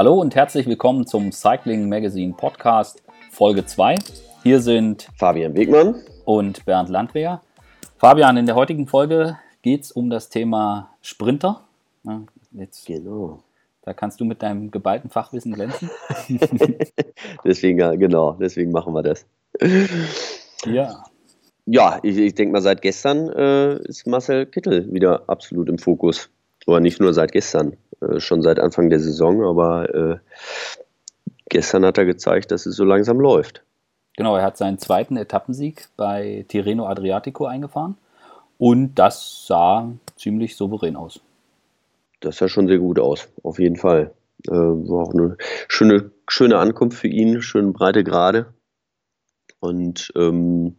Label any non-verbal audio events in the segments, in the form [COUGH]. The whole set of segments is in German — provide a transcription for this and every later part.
Hallo und herzlich willkommen zum Cycling Magazine Podcast Folge 2. Hier sind Fabian Wegmann und Bernd Landwehr. Fabian, in der heutigen Folge geht es um das Thema Sprinter. Jetzt, genau. Da kannst du mit deinem geballten Fachwissen glänzen. [LAUGHS] deswegen, genau, deswegen machen wir das. Ja. Ja, ich, ich denke mal, seit gestern äh, ist Marcel Kittel wieder absolut im Fokus. Aber nicht nur seit gestern, schon seit Anfang der Saison, aber äh, gestern hat er gezeigt, dass es so langsam läuft. Genau, er hat seinen zweiten Etappensieg bei Tirreno Adriatico eingefahren und das sah ziemlich souverän aus. Das sah schon sehr gut aus, auf jeden Fall. Äh, war auch eine schöne, schöne Ankunft für ihn, schön breite Gerade. Und ähm,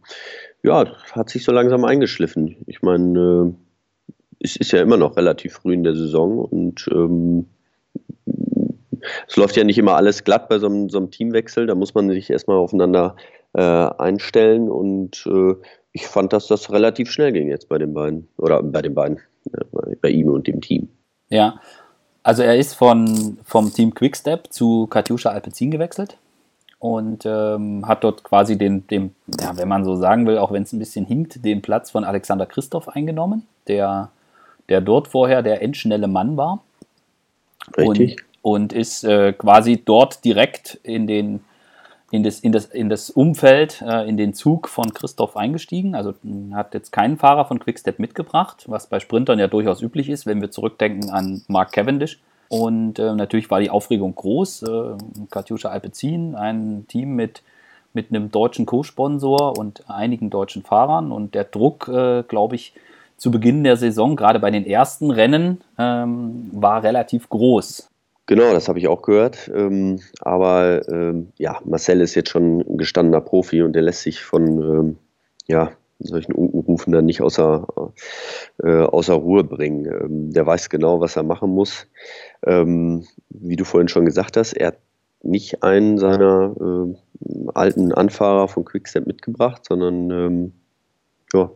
ja, hat sich so langsam eingeschliffen. Ich meine, äh, es ist ja immer noch relativ früh in der Saison und ähm, es läuft ja nicht immer alles glatt bei so einem, so einem Teamwechsel. Da muss man sich erstmal aufeinander äh, einstellen und äh, ich fand, dass das relativ schnell ging jetzt bei den beiden oder bei den beiden, äh, bei ihm und dem Team. Ja, also er ist von, vom Team Quickstep zu Katjuscha Alpecin gewechselt und ähm, hat dort quasi den, den, ja, wenn man so sagen will, auch wenn es ein bisschen hinkt, den Platz von Alexander Christoph eingenommen, der, der dort vorher der endschnelle Mann war. Richtig. Und, und ist äh, quasi dort direkt in den in das, in das, in das Umfeld, äh, in den Zug von Christoph eingestiegen. Also hat jetzt keinen Fahrer von Quickstep mitgebracht, was bei Sprintern ja durchaus üblich ist, wenn wir zurückdenken an Mark Cavendish. Und äh, natürlich war die Aufregung groß. Äh, Katjuscha Alpecin, ein Team mit, mit einem deutschen Co-Sponsor und einigen deutschen Fahrern. Und der Druck, äh, glaube ich, zu Beginn der Saison, gerade bei den ersten Rennen, ähm, war relativ groß. Genau, das habe ich auch gehört. Ähm, aber ähm, ja, Marcel ist jetzt schon ein gestandener Profi und der lässt sich von ähm, ja, solchen Unkenrufen dann nicht außer, äh, außer Ruhe bringen. Ähm, der weiß genau, was er machen muss. Ähm, wie du vorhin schon gesagt hast, er hat nicht einen seiner äh, alten Anfahrer von Quickstep mitgebracht, sondern ähm, ja,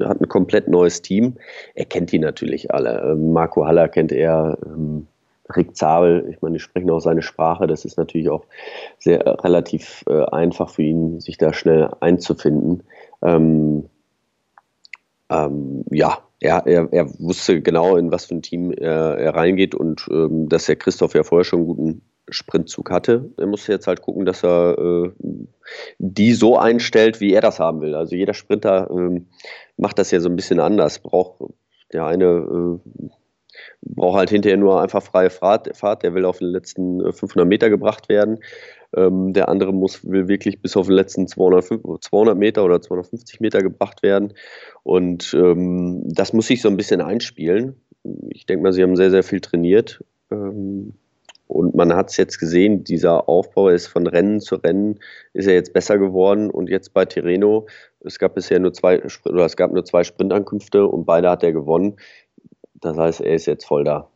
hat ein komplett neues Team. Er kennt die natürlich alle. Ähm, Marco Haller kennt er, ähm, Rick Zabel, ich meine, die sprechen auch seine Sprache. Das ist natürlich auch sehr äh, relativ äh, einfach für ihn, sich da schnell einzufinden. Ähm, ähm, ja, er, er, er, wusste genau, in was für ein Team er, er reingeht und ähm, dass der Christoph ja vorher schon einen guten Sprintzug hatte. Er musste jetzt halt gucken, dass er äh, die so einstellt, wie er das haben will. Also jeder Sprinter ähm, macht das ja so ein bisschen anders. Braucht der eine äh, braucht halt hinterher nur einfach freie Fahrt, Fahrt. Der will auf den letzten 500 äh, Meter gebracht werden. Ähm, der andere muss will wirklich bis auf den letzten 200, 200 Meter oder 250 Meter gebracht werden. Und ähm, das muss sich so ein bisschen einspielen. Ich denke mal, sie haben sehr, sehr viel trainiert. Ähm, und man hat es jetzt gesehen, dieser Aufbau ist von Rennen zu Rennen, ist er jetzt besser geworden. Und jetzt bei Tirreno, es gab bisher nur zwei, oder es gab nur zwei Sprintankünfte und beide hat er gewonnen. Das heißt, er ist jetzt voll da.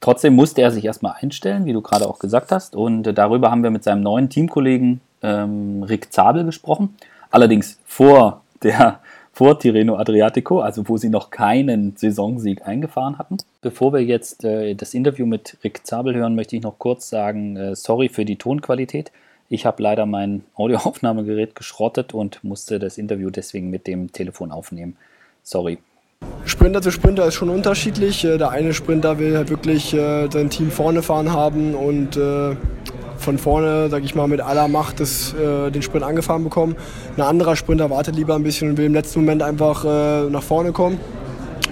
Trotzdem musste er sich erstmal einstellen, wie du gerade auch gesagt hast. Und darüber haben wir mit seinem neuen Teamkollegen ähm, Rick Zabel gesprochen. Allerdings vor der vor Tirreno Adriatico, also wo sie noch keinen Saisonsieg eingefahren hatten. Bevor wir jetzt äh, das Interview mit Rick Zabel hören, möchte ich noch kurz sagen, äh, sorry für die Tonqualität. Ich habe leider mein Audioaufnahmegerät geschrottet und musste das Interview deswegen mit dem Telefon aufnehmen. Sorry. Sprinter zu Sprinter ist schon unterschiedlich. Äh, der eine Sprinter will halt wirklich äh, sein Team vorne fahren haben und äh, von vorne, sag ich mal, mit aller Macht das, äh, den Sprint angefahren bekommen. Ein anderer Sprinter wartet lieber ein bisschen und will im letzten Moment einfach äh, nach vorne kommen,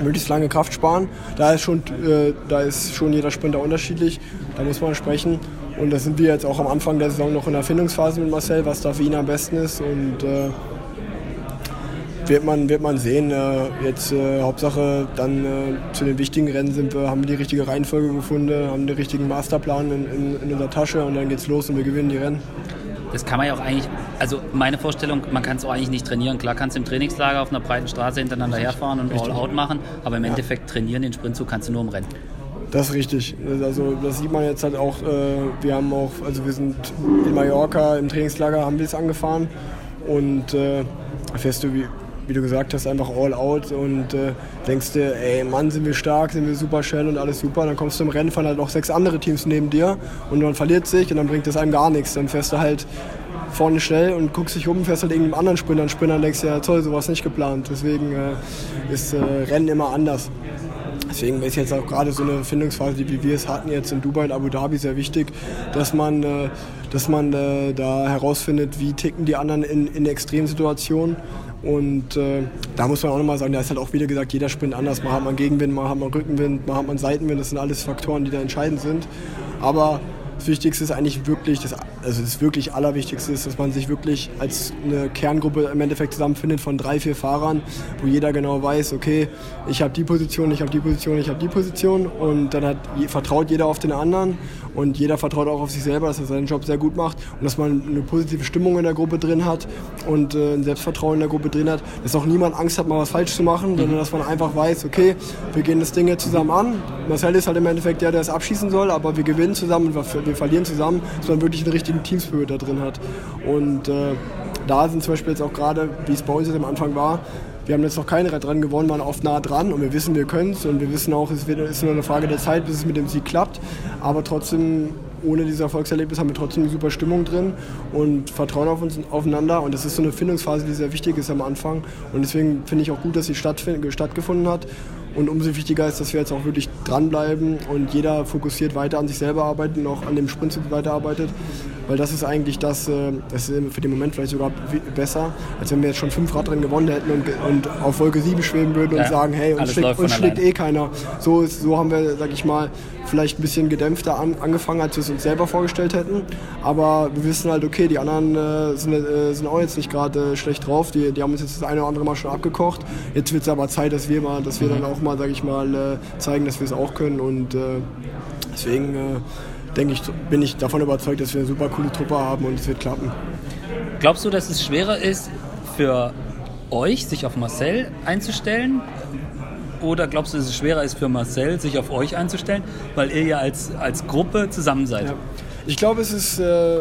möglichst lange Kraft sparen. Da ist, schon, äh, da ist schon jeder Sprinter unterschiedlich, da muss man sprechen. Und da sind wir jetzt auch am Anfang der Saison noch in der Erfindungsphase mit Marcel, was da für ihn am besten ist. Und äh, wird man, wird man sehen. Äh, jetzt äh, Hauptsache dann äh, zu den wichtigen Rennen sind wir, haben wir die richtige Reihenfolge gefunden, haben den richtigen Masterplan in, in, in unserer Tasche und dann geht's los und wir gewinnen die Rennen. Das kann man ja auch eigentlich, also meine Vorstellung, man kann es auch eigentlich nicht trainieren. Klar kannst du im Trainingslager auf einer breiten Straße hintereinander herfahren und All-Out machen, aber im ja. Endeffekt trainieren den Sprintzug kannst du nur im Rennen. Das ist richtig. Also das sieht man jetzt halt auch. Äh, wir haben auch, also wir sind in Mallorca im Trainingslager haben wir es angefahren und äh, fährst du wie wie du gesagt hast, einfach all out und äh, denkst dir, ey Mann, sind wir stark, sind wir super schnell und alles super. Dann kommst du im Rennen, fahren halt noch sechs andere Teams neben dir und man verliert sich und dann bringt das einem gar nichts. Dann fährst du halt vorne schnell und guckst dich um, fährst halt irgendeinem anderen Sprinter, einen Sprinter und denkst ja toll, sowas nicht geplant. Deswegen äh, ist äh, Rennen immer anders. Deswegen ist jetzt auch gerade so eine Findungsphase, wie wir es hatten jetzt in Dubai und Abu Dhabi, sehr wichtig, dass man, äh, dass man äh, da herausfindet, wie ticken die anderen in, in Extremsituationen. Und äh, da muss man auch nochmal sagen, da ist halt auch wieder gesagt, jeder Sprint anders. Mal hat man Gegenwind, mal hat man Rückenwind, mal hat man Seitenwind. Das sind alles Faktoren, die da entscheidend sind. Aber das Wichtigste ist eigentlich wirklich, das, also das wirklich Allerwichtigste ist, dass man sich wirklich als eine Kerngruppe im Endeffekt zusammenfindet von drei, vier Fahrern, wo jeder genau weiß, okay, ich habe die Position, ich habe die Position, ich habe die Position und dann hat, vertraut jeder auf den anderen und jeder vertraut auch auf sich selber, dass er seinen Job sehr gut macht und dass man eine positive Stimmung in der Gruppe drin hat und äh, ein Selbstvertrauen in der Gruppe drin hat, dass auch niemand Angst hat, mal was falsch zu machen, sondern dass man einfach weiß, okay, wir gehen das Ding jetzt zusammen an. Marcel ist halt im Endeffekt der, der es abschießen soll, aber wir gewinnen zusammen und wir verlieren zusammen, dass man wirklich einen richtigen Teamspirit da drin hat. Und äh, da sind zum Beispiel jetzt auch gerade, wie es bei uns jetzt am Anfang war, wir haben jetzt noch kein Rennen gewonnen, waren oft nah dran und wir wissen, wir können es und wir wissen auch, es ist nur eine Frage der Zeit, bis es mit dem Sieg klappt. Aber trotzdem, ohne dieses Erfolgserlebnis haben wir trotzdem eine super Stimmung drin und vertrauen auf uns aufeinander. Und das ist so eine Findungsphase, die sehr wichtig ist am Anfang. Und deswegen finde ich auch gut, dass sie stattgefunden hat. Und umso wichtiger ist, dass wir jetzt auch wirklich dranbleiben und jeder fokussiert weiter an sich selber arbeitet und auch an dem Sprint weiterarbeitet weil das ist eigentlich das, äh, das ist für den Moment vielleicht sogar besser, als wenn wir jetzt schon fünf Radrennen gewonnen hätten und, und auf Wolke 7 schweben würden und sagen, hey, uns schlägt, uns schlägt eh keiner. So, ist, so haben wir, sag ich mal, vielleicht ein bisschen gedämpfter an, angefangen, als wir es uns selber vorgestellt hätten. Aber wir wissen halt, okay, die anderen äh, sind, äh, sind auch jetzt nicht gerade äh, schlecht drauf. Die, die haben uns jetzt das eine oder andere Mal schon abgekocht. Jetzt wird es aber Zeit, dass wir mal, dass wir dann auch mal, sag ich mal, äh, zeigen, dass wir es auch können. Und äh, deswegen denke ich, bin ich davon überzeugt, dass wir eine super coole Truppe haben und es wird klappen. Glaubst du, dass es schwerer ist für euch, sich auf Marcel einzustellen? Oder glaubst du, dass es schwerer ist für Marcel, sich auf euch einzustellen, weil ihr ja als, als Gruppe zusammen seid? Ja. Ich glaube, es ist äh,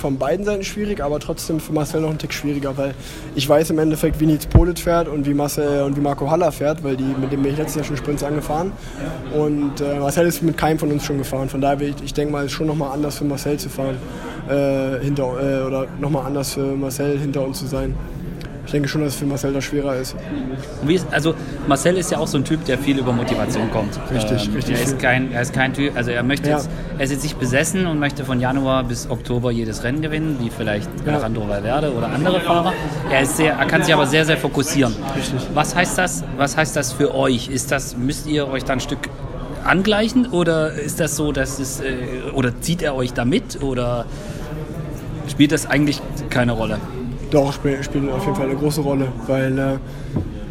von beiden Seiten schwierig, aber trotzdem für Marcel noch ein Tick schwieriger, weil ich weiß im Endeffekt, wie Nils Politz fährt und wie Marcel und wie Marco Haller fährt, weil die, mit dem bin ich letztes Jahr schon Sprints angefahren. Und äh, Marcel ist mit keinem von uns schon gefahren. Von daher, ich, ich denke mal, es ist schon nochmal anders für Marcel zu fahren. Äh, hinter, äh, oder nochmal anders für Marcel hinter uns zu sein ich denke schon, dass es für Marcel da schwerer ist. Also Marcel ist ja auch so ein Typ, der viel über Motivation kommt. Richtig, ähm, richtig. Er ist, kein, er ist kein Typ, also er möchte ja. jetzt, er ist jetzt nicht besessen und möchte von Januar bis Oktober jedes Rennen gewinnen, wie vielleicht ja. Alejandro Valverde oder andere Fahrer. Er, ist sehr, er kann sich aber sehr, sehr fokussieren. Richtig. Was heißt das? Was heißt das für euch? Ist das, müsst ihr euch dann ein Stück angleichen oder ist das so, dass es äh, oder zieht er euch da mit oder spielt das eigentlich keine Rolle? Doch, spielen spiel auf jeden Fall eine große Rolle, weil äh,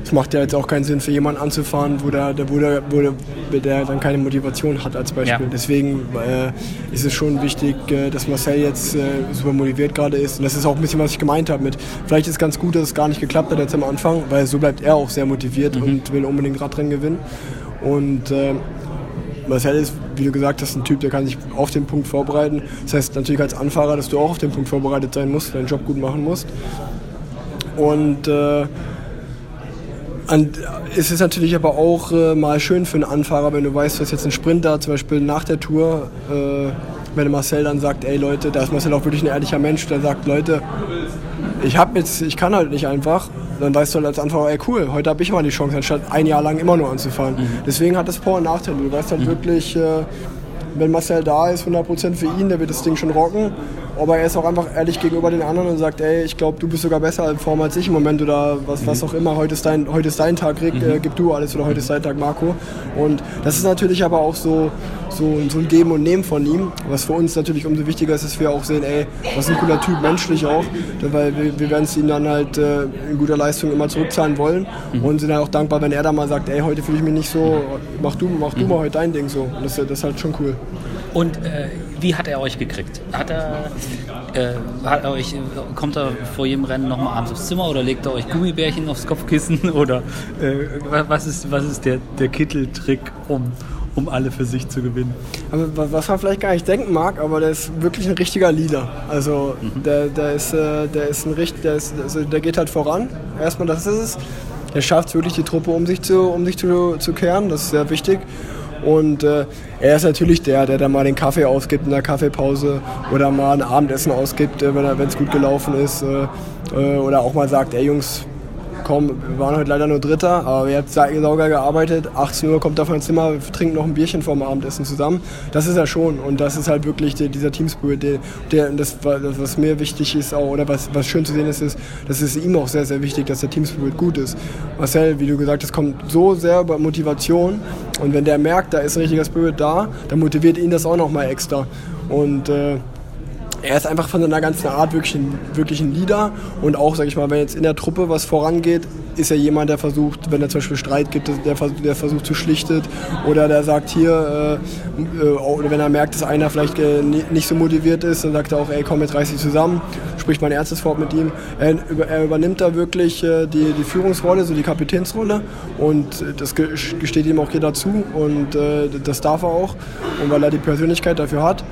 es macht ja jetzt auch keinen Sinn für jemanden anzufahren, wo der, der, wo der, wo der, der dann keine Motivation hat als Beispiel. Ja. Deswegen äh, ist es schon wichtig, äh, dass Marcel jetzt äh, super motiviert gerade ist. Und das ist auch ein bisschen, was ich gemeint habe mit, vielleicht ist es ganz gut, dass es gar nicht geklappt hat jetzt am Anfang, weil so bleibt er auch sehr motiviert mhm. und will unbedingt Radrennen gewinnen. Und äh, Marcel ist, wie du gesagt hast, ein Typ, der kann sich auf den Punkt vorbereiten. Das heißt natürlich als Anfahrer, dass du auch auf den Punkt vorbereitet sein musst, deinen Job gut machen musst. Und äh, und es ist natürlich aber auch äh, mal schön für einen Anfahrer, wenn du weißt, dass jetzt ein Sprinter zum Beispiel nach der Tour, äh, wenn Marcel dann sagt, ey Leute, da ist Marcel auch wirklich ein ehrlicher Mensch, der sagt, Leute, ich habe jetzt, ich kann halt nicht einfach, dann weißt du halt als Anfahrer, ey cool, heute habe ich mal die Chance, anstatt ein Jahr lang immer nur anzufahren. Mhm. Deswegen hat das Vor- und Nachteile. Du weißt halt mhm. wirklich, äh, wenn Marcel da ist, 100% für ihn, der wird das Ding schon rocken. Aber er ist auch einfach ehrlich gegenüber den anderen und sagt, ey, ich glaube, du bist sogar besser in Form als ich im Moment oder was, was auch immer. Heute ist dein, heute ist dein Tag, Rick, mhm. äh, gib du alles oder heute ist dein Tag, Marco. Und das ist natürlich aber auch so, so, so ein Geben und Nehmen von ihm. Was für uns natürlich umso wichtiger ist, dass wir auch sehen, ey, was ein cooler Typ, menschlich auch. Weil wir, wir werden es ihm dann halt äh, in guter Leistung immer zurückzahlen wollen mhm. und sind halt auch dankbar, wenn er dann mal sagt, ey, heute fühle ich mich nicht so, mach du, mach du mhm. mal heute dein Ding so. Und das, das ist halt schon cool. Und äh, wie hat er euch gekriegt? Hat er, äh, hat er euch, kommt er vor jedem Rennen nochmal abends aufs Zimmer oder legt er euch Gummibärchen aufs Kopfkissen? [LAUGHS] Oder äh, was ist, was ist der, der Kitteltrick, um, um alle für sich zu gewinnen. Aber was man vielleicht gar nicht denken mag, aber der ist wirklich ein richtiger Leader. Also mhm. der, der, ist, äh, der ist ein richtig, der, ist, also der geht halt voran. Erstmal, das ist es. Er schafft es wirklich, die Truppe um sich zu, um sich zu, zu kehren. Das ist sehr wichtig. Und äh, er ist natürlich der, der dann mal den Kaffee ausgibt in der Kaffeepause oder mal ein Abendessen ausgibt, äh, wenn es gut gelaufen ist. Äh, äh, oder auch mal sagt, ey Jungs, komm, wir waren heute leider nur Dritter, aber ihr habt sauger gearbeitet. 18 Uhr kommt auf mein Zimmer, wir trinken noch ein Bierchen vorm Abendessen zusammen. Das ist er schon und das ist halt wirklich der, dieser Teamspirit, der, der das, was mir wichtig ist auch, oder was, was schön zu sehen ist, ist, das ist ihm auch sehr, sehr wichtig, dass der Teamspirit gut ist. Marcel, wie du gesagt hast, kommt so sehr über Motivation und wenn der merkt, da ist ein richtiger Spirit da, dann motiviert ihn das auch nochmal extra. Und äh, er ist einfach von seiner ganzen Art wirklich ein, wirklich ein Leader. Und auch, sag ich mal, wenn jetzt in der Truppe was vorangeht, ist er jemand, der versucht, wenn er zum Beispiel Streit gibt, der, der versucht zu schlichtet oder der sagt hier, äh, äh, oder wenn er merkt, dass einer vielleicht äh, nicht so motiviert ist, dann sagt er auch, ey komm, jetzt reiß dich zusammen, spricht mein erstes Wort mit ihm. Er, er übernimmt da wirklich äh, die, die Führungsrolle, so die Kapitänsrolle. Und das gesteht ihm auch jeder zu. Und äh, das darf er auch. Und weil er die Persönlichkeit dafür hat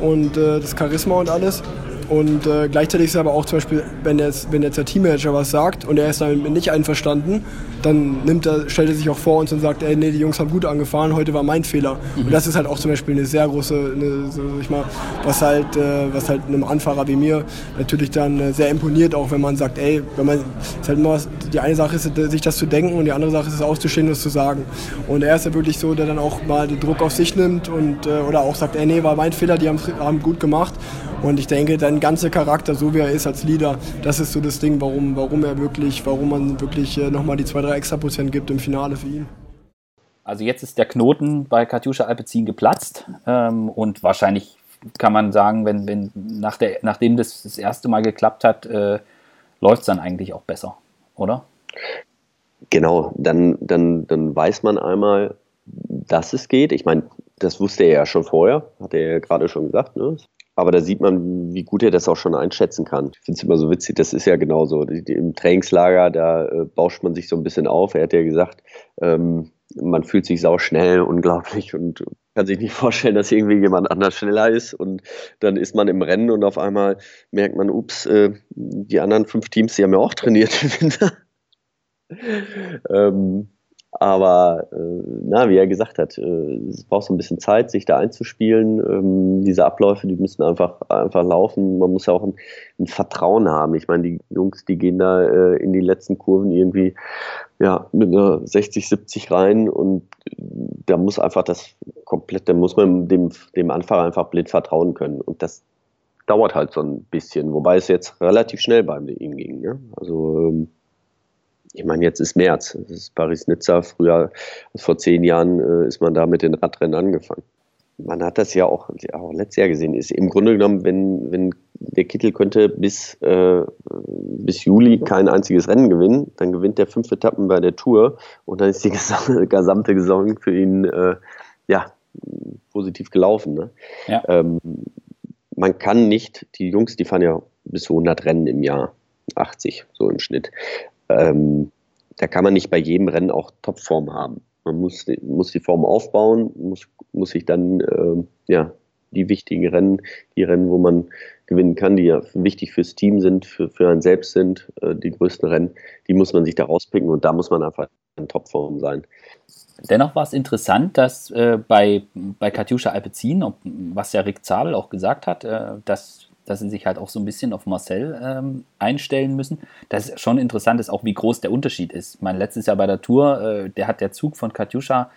und äh, das Charisma und alles. Und äh, gleichzeitig ist es aber auch zum Beispiel, wenn jetzt, wenn jetzt der Teammanager was sagt und er ist damit nicht einverstanden, dann nimmt er, stellt er sich auch vor uns und sagt, ey, nee, die Jungs haben gut angefahren, heute war mein Fehler. Mhm. Und das ist halt auch zum Beispiel eine sehr große, eine, so, ich mal, was halt, äh, was halt einem Anfahrer wie mir natürlich dann äh, sehr imponiert, auch wenn man sagt, ey, wenn man, ist halt immer, die eine Sache ist, sich das zu denken und die andere Sache ist es auszustehen und es zu sagen. Und er ist ja wirklich so, der dann auch mal den Druck auf sich nimmt und, äh, oder auch sagt, ey, nee, war mein Fehler, die haben, haben gut gemacht. Und ich denke, dein ganzer Charakter, so wie er ist als Leader, das ist so das Ding, warum, warum er wirklich, warum man wirklich äh, nochmal die zwei, drei extra Prozent gibt im Finale für ihn. Also jetzt ist der Knoten bei Katjuscha Alpezin geplatzt ähm, und wahrscheinlich kann man sagen, wenn, wenn nach der, nachdem das das erste Mal geklappt hat, äh, läuft es dann eigentlich auch besser, oder? Genau, dann, dann, dann weiß man einmal, dass es geht. Ich meine, das wusste er ja schon vorher, hat er ja gerade schon gesagt. Ne? Aber da sieht man, wie gut er das auch schon einschätzen kann. Ich finde es immer so witzig, das ist ja genauso. Im Trainingslager, da äh, bauscht man sich so ein bisschen auf. Er hat ja gesagt, ähm, man fühlt sich sau schnell, unglaublich und kann sich nicht [LAUGHS] vorstellen, dass irgendwie jemand anders schneller ist. Und dann ist man im Rennen und auf einmal merkt man, ups, äh, die anderen fünf Teams, die haben ja auch trainiert im Winter. [LAUGHS] ähm, aber äh, na, wie er gesagt hat, äh, es braucht so ein bisschen Zeit, sich da einzuspielen. Ähm, diese Abläufe, die müssen einfach, einfach laufen. Man muss ja auch ein, ein Vertrauen haben. Ich meine, die Jungs, die gehen da äh, in die letzten Kurven irgendwie ja, mit einer 60, 70 rein und da muss einfach das komplett, da muss man dem, dem Anfahrer einfach blind vertrauen können. Und das dauert halt so ein bisschen, wobei es jetzt relativ schnell bei ihm ging. Ne? Also ähm, ich meine, jetzt ist März, das ist Paris-Nizza. Früher, vor zehn Jahren, äh, ist man da mit den Radrennen angefangen. Man hat das ja auch, auch letztes Jahr gesehen. Ist im Grunde genommen, wenn, wenn der Kittel könnte bis, äh, bis Juli kein einziges Rennen gewinnen, dann gewinnt er fünf Etappen bei der Tour und dann ist die [LAUGHS] gesamte Saison für ihn äh, ja, positiv gelaufen. Ne? Ja. Ähm, man kann nicht, die Jungs, die fahren ja bis zu 100 Rennen im Jahr, 80 so im Schnitt ähm, da kann man nicht bei jedem Rennen auch Topform haben. Man muss, muss die Form aufbauen, muss, muss sich dann äh, ja, die wichtigen Rennen, die Rennen, wo man gewinnen kann, die ja wichtig fürs Team sind, für, für einen selbst sind, äh, die größten Rennen, die muss man sich da rauspicken und da muss man einfach in Topform sein. Dennoch war es interessant, dass äh, bei, bei Katjuscha Alpezin, was ja Rick Zabel auch gesagt hat, äh, dass dass sie sich halt auch so ein bisschen auf Marcel ähm, einstellen müssen. Das ist schon interessant ist, auch wie groß der Unterschied ist. Mein letztes Jahr bei der Tour, äh, der hat der Zug von Katjuscha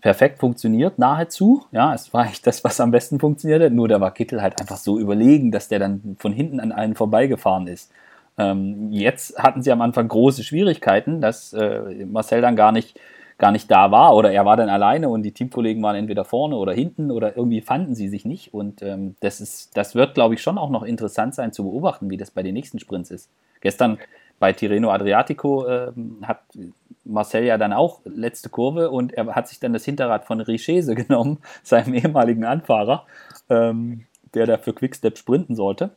perfekt funktioniert, nahezu. Ja, es war echt das, was am besten funktionierte. Nur da war Kittel halt einfach so überlegen, dass der dann von hinten an einen vorbeigefahren ist. Ähm, jetzt hatten sie am Anfang große Schwierigkeiten, dass äh, Marcel dann gar nicht gar nicht da war oder er war dann alleine und die Teamkollegen waren entweder vorne oder hinten oder irgendwie fanden sie sich nicht. Und ähm, das, ist, das wird, glaube ich, schon auch noch interessant sein zu beobachten, wie das bei den nächsten Sprints ist. Gestern bei Tirreno Adriatico äh, hat Marcel ja dann auch letzte Kurve und er hat sich dann das Hinterrad von Richese [LAUGHS] genommen, seinem ehemaligen Anfahrer, ähm, der da für Quickstep sprinten sollte.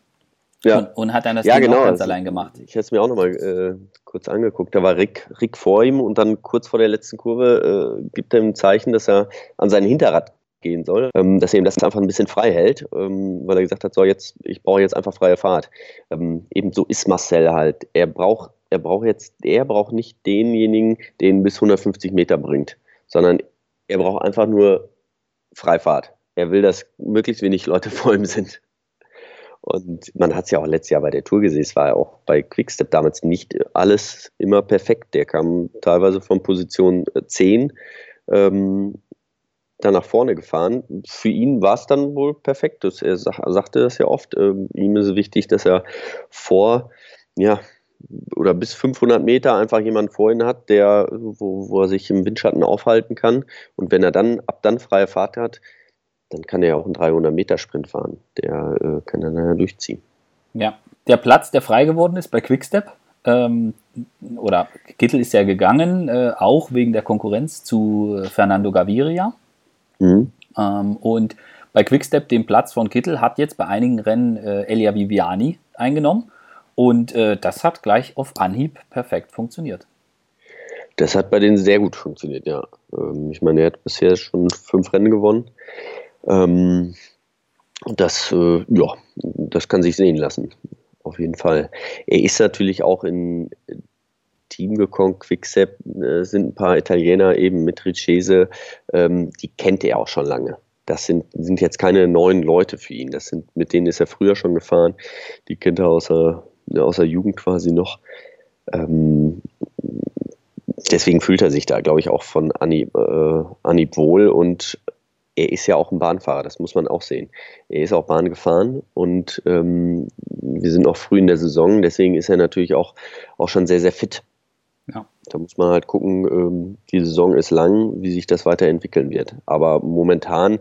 Ja. Und, und hat dann das ja, Ding genau. auch ganz Also, allein gemacht. Ich hätte es mir auch nochmal äh, kurz angeguckt. Da war Rick, Rick vor ihm und dann kurz vor der letzten Kurve äh, gibt er ihm ein Zeichen, dass er an sein Hinterrad gehen soll, ähm, dass er ihm das einfach ein bisschen frei hält, ähm, weil er gesagt hat, so jetzt, ich brauche jetzt einfach freie Fahrt. Ähm, ebenso ist Marcel halt. Er braucht, er braucht jetzt, er braucht nicht denjenigen, den bis 150 Meter bringt, sondern er braucht einfach nur Freifahrt. Er will, dass möglichst wenig Leute [LAUGHS] vor ihm sind. Und man hat es ja auch letztes Jahr bei der Tour gesehen, es war ja auch bei Quickstep damals nicht alles immer perfekt. Der kam teilweise von Position 10 ähm, dann nach vorne gefahren. Für ihn war es dann wohl perfekt. Er sag, sagte das ja oft. Ähm, ihm ist es wichtig, dass er vor, ja, oder bis 500 Meter einfach jemanden vor ihm hat, der, wo, wo er sich im Windschatten aufhalten kann. Und wenn er dann ab dann freie Fahrt hat, dann kann er ja auch einen 300-Meter-Sprint fahren. Der äh, kann dann ja durchziehen. Ja, der Platz, der frei geworden ist bei Quickstep, ähm, oder Kittel ist ja gegangen, äh, auch wegen der Konkurrenz zu Fernando Gaviria. Mhm. Ähm, und bei Quickstep den Platz von Kittel hat jetzt bei einigen Rennen äh, Elia Viviani eingenommen. Und äh, das hat gleich auf Anhieb perfekt funktioniert. Das hat bei denen sehr gut funktioniert, ja. Ähm, ich meine, er hat bisher schon fünf Rennen gewonnen. Ähm, das, äh, ja, das kann sich sehen lassen, auf jeden Fall. Er ist natürlich auch in Team gekommen, Quickstep, äh, sind ein paar Italiener eben mit Ricchese, ähm, die kennt er auch schon lange. Das sind, sind jetzt keine neuen Leute für ihn. Das sind, mit denen ist er früher schon gefahren. Die kennt er aus der, aus der Jugend quasi noch. Ähm, deswegen fühlt er sich da, glaube ich, auch von Anhieb, äh, Anhieb wohl und er ist ja auch ein Bahnfahrer, das muss man auch sehen. Er ist auch Bahn gefahren und ähm, wir sind noch früh in der Saison, deswegen ist er natürlich auch, auch schon sehr, sehr fit. Ja. Da muss man halt gucken, ähm, die Saison ist lang, wie sich das weiterentwickeln wird. Aber momentan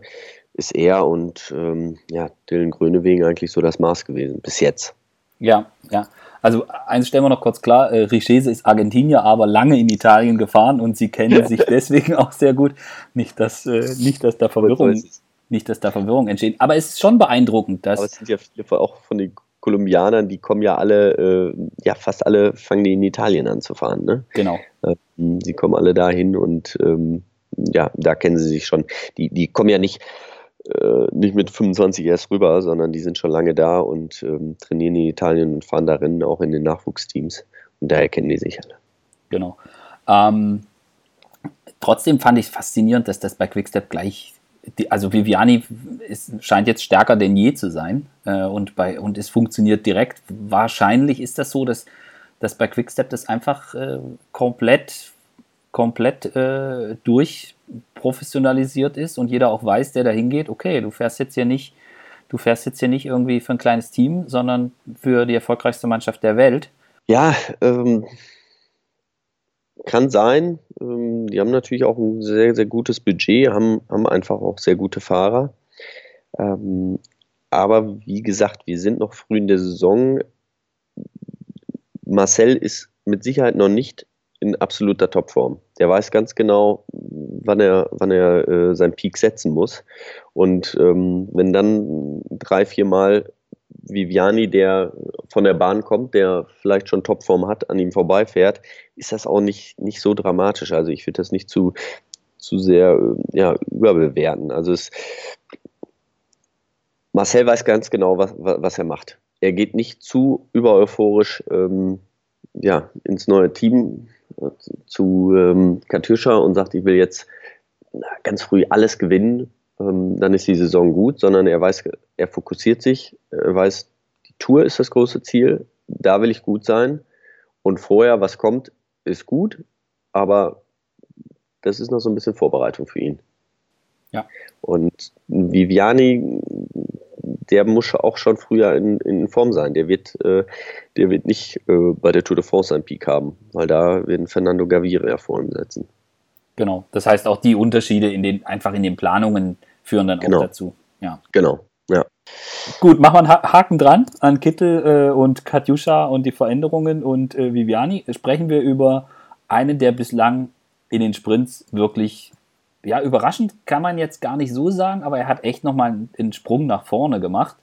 ist er und ähm, ja, Dylan Grönewegen eigentlich so das Maß gewesen, bis jetzt. Ja, ja. Also eins stellen wir noch kurz klar, äh, Richese ist Argentinier, aber lange in Italien gefahren und sie kennen sich [LAUGHS] deswegen auch sehr gut. Nicht, dass, äh, nicht, dass da Verwirrung, nicht, dass da Verwirrung entsteht. Aber es ist schon beeindruckend, dass. Aber es sind ja viele auch von den Kolumbianern, die kommen ja alle, äh, ja fast alle fangen die in Italien an zu fahren. Ne? Genau. Ähm, sie kommen alle dahin und ähm, ja, da kennen sie sich schon. Die, die kommen ja nicht, äh, nicht mit 25 erst rüber, sondern die sind schon lange da und ähm, trainieren in Italien und fahren darin auch in den Nachwuchsteams. Und daher kennen die sich alle. Genau. Ähm, trotzdem fand ich es faszinierend, dass das bei Quickstep gleich die, also Viviani ist, scheint jetzt stärker denn je zu sein äh, und, bei, und es funktioniert direkt. Wahrscheinlich ist das so, dass, dass bei Quickstep das einfach äh, komplett, komplett äh, durchprofessionalisiert ist und jeder auch weiß, der da hingeht, okay, du fährst jetzt hier nicht, du fährst jetzt hier nicht irgendwie für ein kleines Team, sondern für die erfolgreichste Mannschaft der Welt. Ja, ähm, kann sein. Ähm, die haben natürlich auch ein sehr, sehr gutes Budget, haben, haben einfach auch sehr gute Fahrer. Ähm, aber wie gesagt, wir sind noch früh in der Saison. Marcel ist mit Sicherheit noch nicht in absoluter Topform. Der weiß ganz genau, wann er, wann er äh, seinen Peak setzen muss. Und ähm, wenn dann drei, vier Mal Viviani, der von der Bahn kommt, der vielleicht schon Topform hat, an ihm vorbeifährt, ist das auch nicht, nicht so dramatisch. Also ich würde das nicht zu, zu sehr ja, überbewerten. Also es, Marcel weiß ganz genau, was, was er macht. Er geht nicht zu übereuphorisch ähm, ja, ins neue Team äh, zu ähm, Katjuscha und sagt, ich will jetzt ganz früh alles gewinnen. Ähm, dann ist die Saison gut, sondern er weiß, er fokussiert sich, er weiß, die Tour ist das große Ziel, da will ich gut sein. Und vorher, was kommt, ist gut, aber das ist noch so ein bisschen Vorbereitung für ihn. Ja. Und Viviani, der muss auch schon früher in, in Form sein. Der wird, äh, der wird nicht äh, bei der Tour de France einen Peak haben, weil da werden Fernando Gaviria vor ihm setzen. Genau. Das heißt, auch die Unterschiede in den, einfach in den Planungen führen dann Genau. auch dazu. Ja. Genau, ja. Gut, machen wir einen Ha- Haken dran an Kittel äh, und Katjuscha und die Veränderungen und äh, Viviani. Sprechen wir über einen, der bislang in den Sprints wirklich, ja, überraschend kann man jetzt gar nicht so sagen, aber er hat echt nochmal einen, Sprung nach vorne gemacht.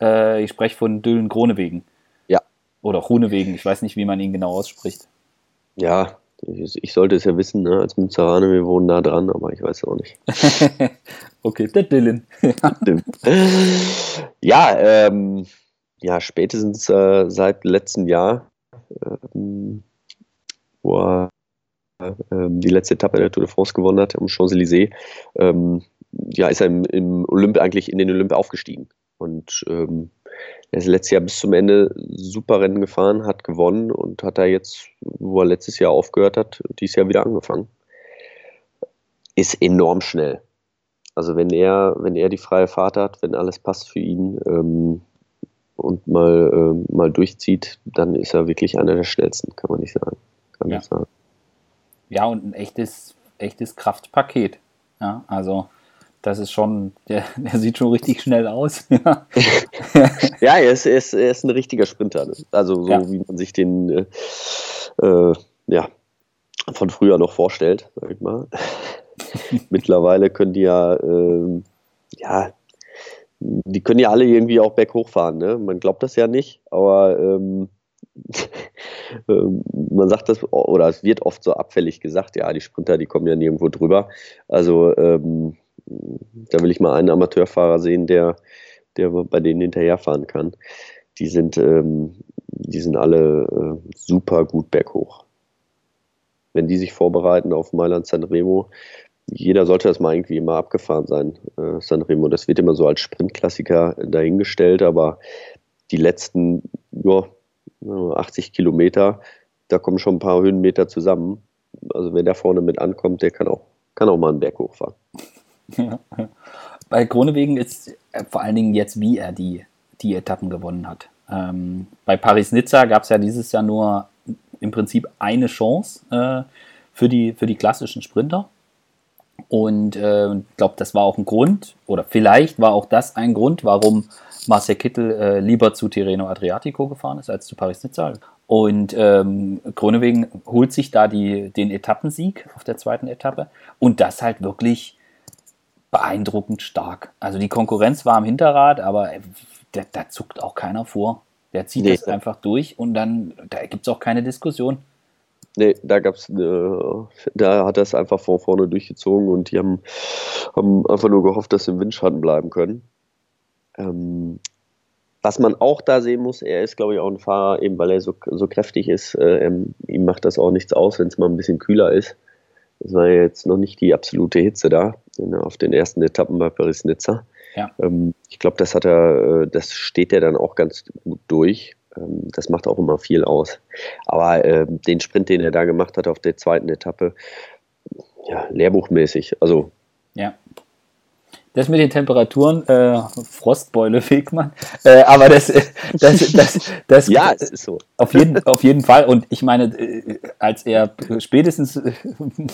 Äh, ich spreche von Dylan Gronewegen. Oder Runewegen, ich weiß nicht, wie man ihn genau ausspricht. Ja, ich, ich sollte es ja wissen, ne? als Münzeraner, wir wohnen nah dran, aber ich weiß auch nicht. [LAUGHS] okay, der Dylan. [LAUGHS] ja, ähm, ja, spätestens äh, seit letztem Jahr, ähm, wo er die letzte Etappe der Tour de France gewonnen hat, am Champs-Élysées, ähm, ja, ist er im, im Olymp eigentlich in den Olymp aufgestiegen. Und ähm, er ist letztes Jahr bis zum Ende super Rennen gefahren, hat gewonnen und hat da jetzt, wo er letztes Jahr aufgehört hat, dieses Jahr wieder angefangen. Ist enorm schnell. Also wenn er, wenn er die freie Fahrt hat, wenn alles passt für ihn ähm, und mal, äh, mal durchzieht, dann ist er wirklich einer der schnellsten, kann man nicht sagen. Kann ja. sagen. Ja, und ein echtes, echtes Kraftpaket. Ja, also das ist schon, der, [LAUGHS] der sieht schon richtig schnell aus. [LAUGHS] ja, er, ist, er, ist, er ist ein richtiger Sprinter. Also so ja. wie man sich den äh, äh, ja, von früher noch vorstellt, sag ich mal. [LAUGHS] Mittlerweile können die ja, äh, ja, die können ja alle irgendwie auch berghoch fahren. Ne? Man glaubt das ja nicht, aber ähm, man sagt das, oder es wird oft so abfällig gesagt, ja, die Sprinter, die kommen ja nirgendwo drüber. Also ähm, da will ich mal einen Amateurfahrer sehen, der, der bei denen hinterherfahren kann. Die sind, ähm, die sind alle äh, super gut berghoch. Wenn die sich vorbereiten auf Mailand Sanremo, jeder sollte das mal irgendwie immer abgefahren sein, äh, Sanremo. Das wird immer so als Sprintklassiker dahingestellt, aber die letzten ja, 80 Kilometer, da kommen schon ein paar Höhenmeter zusammen. Also wer da vorne mit ankommt, der kann auch, kann auch mal einen Berg hochfahren. [LAUGHS] Bei Kronewegen ist äh, vor allen Dingen jetzt, wie er die, die Etappen gewonnen hat. Ähm, bei Paris-Nizza gab es ja dieses Jahr nur im Prinzip eine Chance äh, für, die, für die klassischen Sprinter. Und äh, ich glaube, das war auch ein Grund, oder vielleicht war auch das ein Grund, warum Marcel Kittel äh, lieber zu Tirreno Adriatico gefahren ist als zu Paris-Nizza. Und ähm, Kronewegen holt sich da die, den Etappensieg auf der zweiten Etappe und das halt wirklich beeindruckend stark. Also die Konkurrenz war am Hinterrad, aber da, da zuckt auch keiner vor. Der zieht nee. das einfach durch und dann, da gibt es auch keine Diskussion. Nee, da gab's, äh, da hat er es einfach von vorne durchgezogen und die haben, haben einfach nur gehofft, dass sie im Windschatten bleiben können. Ähm, was man auch da sehen muss, er ist, glaube ich, auch ein Fahrer, eben weil er so, so kräftig ist, äh, ihm macht das auch nichts aus, wenn es mal ein bisschen kühler ist. Es war jetzt noch nicht die absolute Hitze da auf den ersten Etappen bei Paris-Nizza. Ja. Ähm, ich glaube, das hat er, äh, das steht er dann auch ganz gut durch. Ähm, das macht auch immer viel aus. Aber äh, den Sprint, den er da gemacht hat auf der zweiten Etappe, ja, lehrbuchmäßig. Also ja. Das mit den Temperaturen, äh, Frostbeule [LAUGHS] Fegmann. Äh, aber das, äh, das, das, das, [LAUGHS] ja, ist so. Auf jeden, auf jeden Fall. Und ich meine, äh, als er spätestens äh,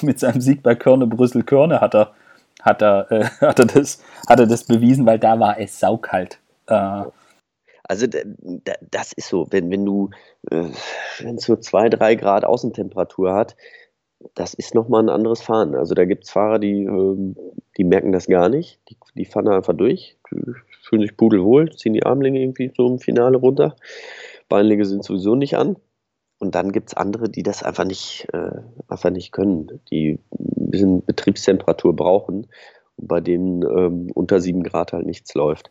mit seinem Sieg bei Körne, Brüssel, Körne hat er, hat er, hat er, das, hat er das bewiesen, weil da war es saukalt. Äh, also das ist so, wenn, wenn du, wenn es so zwei, drei Grad Außentemperatur hat, das ist nochmal ein anderes Fahren. Also da gibt es Fahrer, die, ähm, die merken das gar nicht. Die, die fahren einfach durch, fühlen sich pudelwohl, ziehen die Armlänge irgendwie so im Finale runter. Beinlänge sind sowieso nicht an. Und dann gibt es andere, die das einfach nicht, äh, einfach nicht können, die ein bisschen Betriebstemperatur brauchen bei denen ähm, unter 7 Grad halt nichts läuft.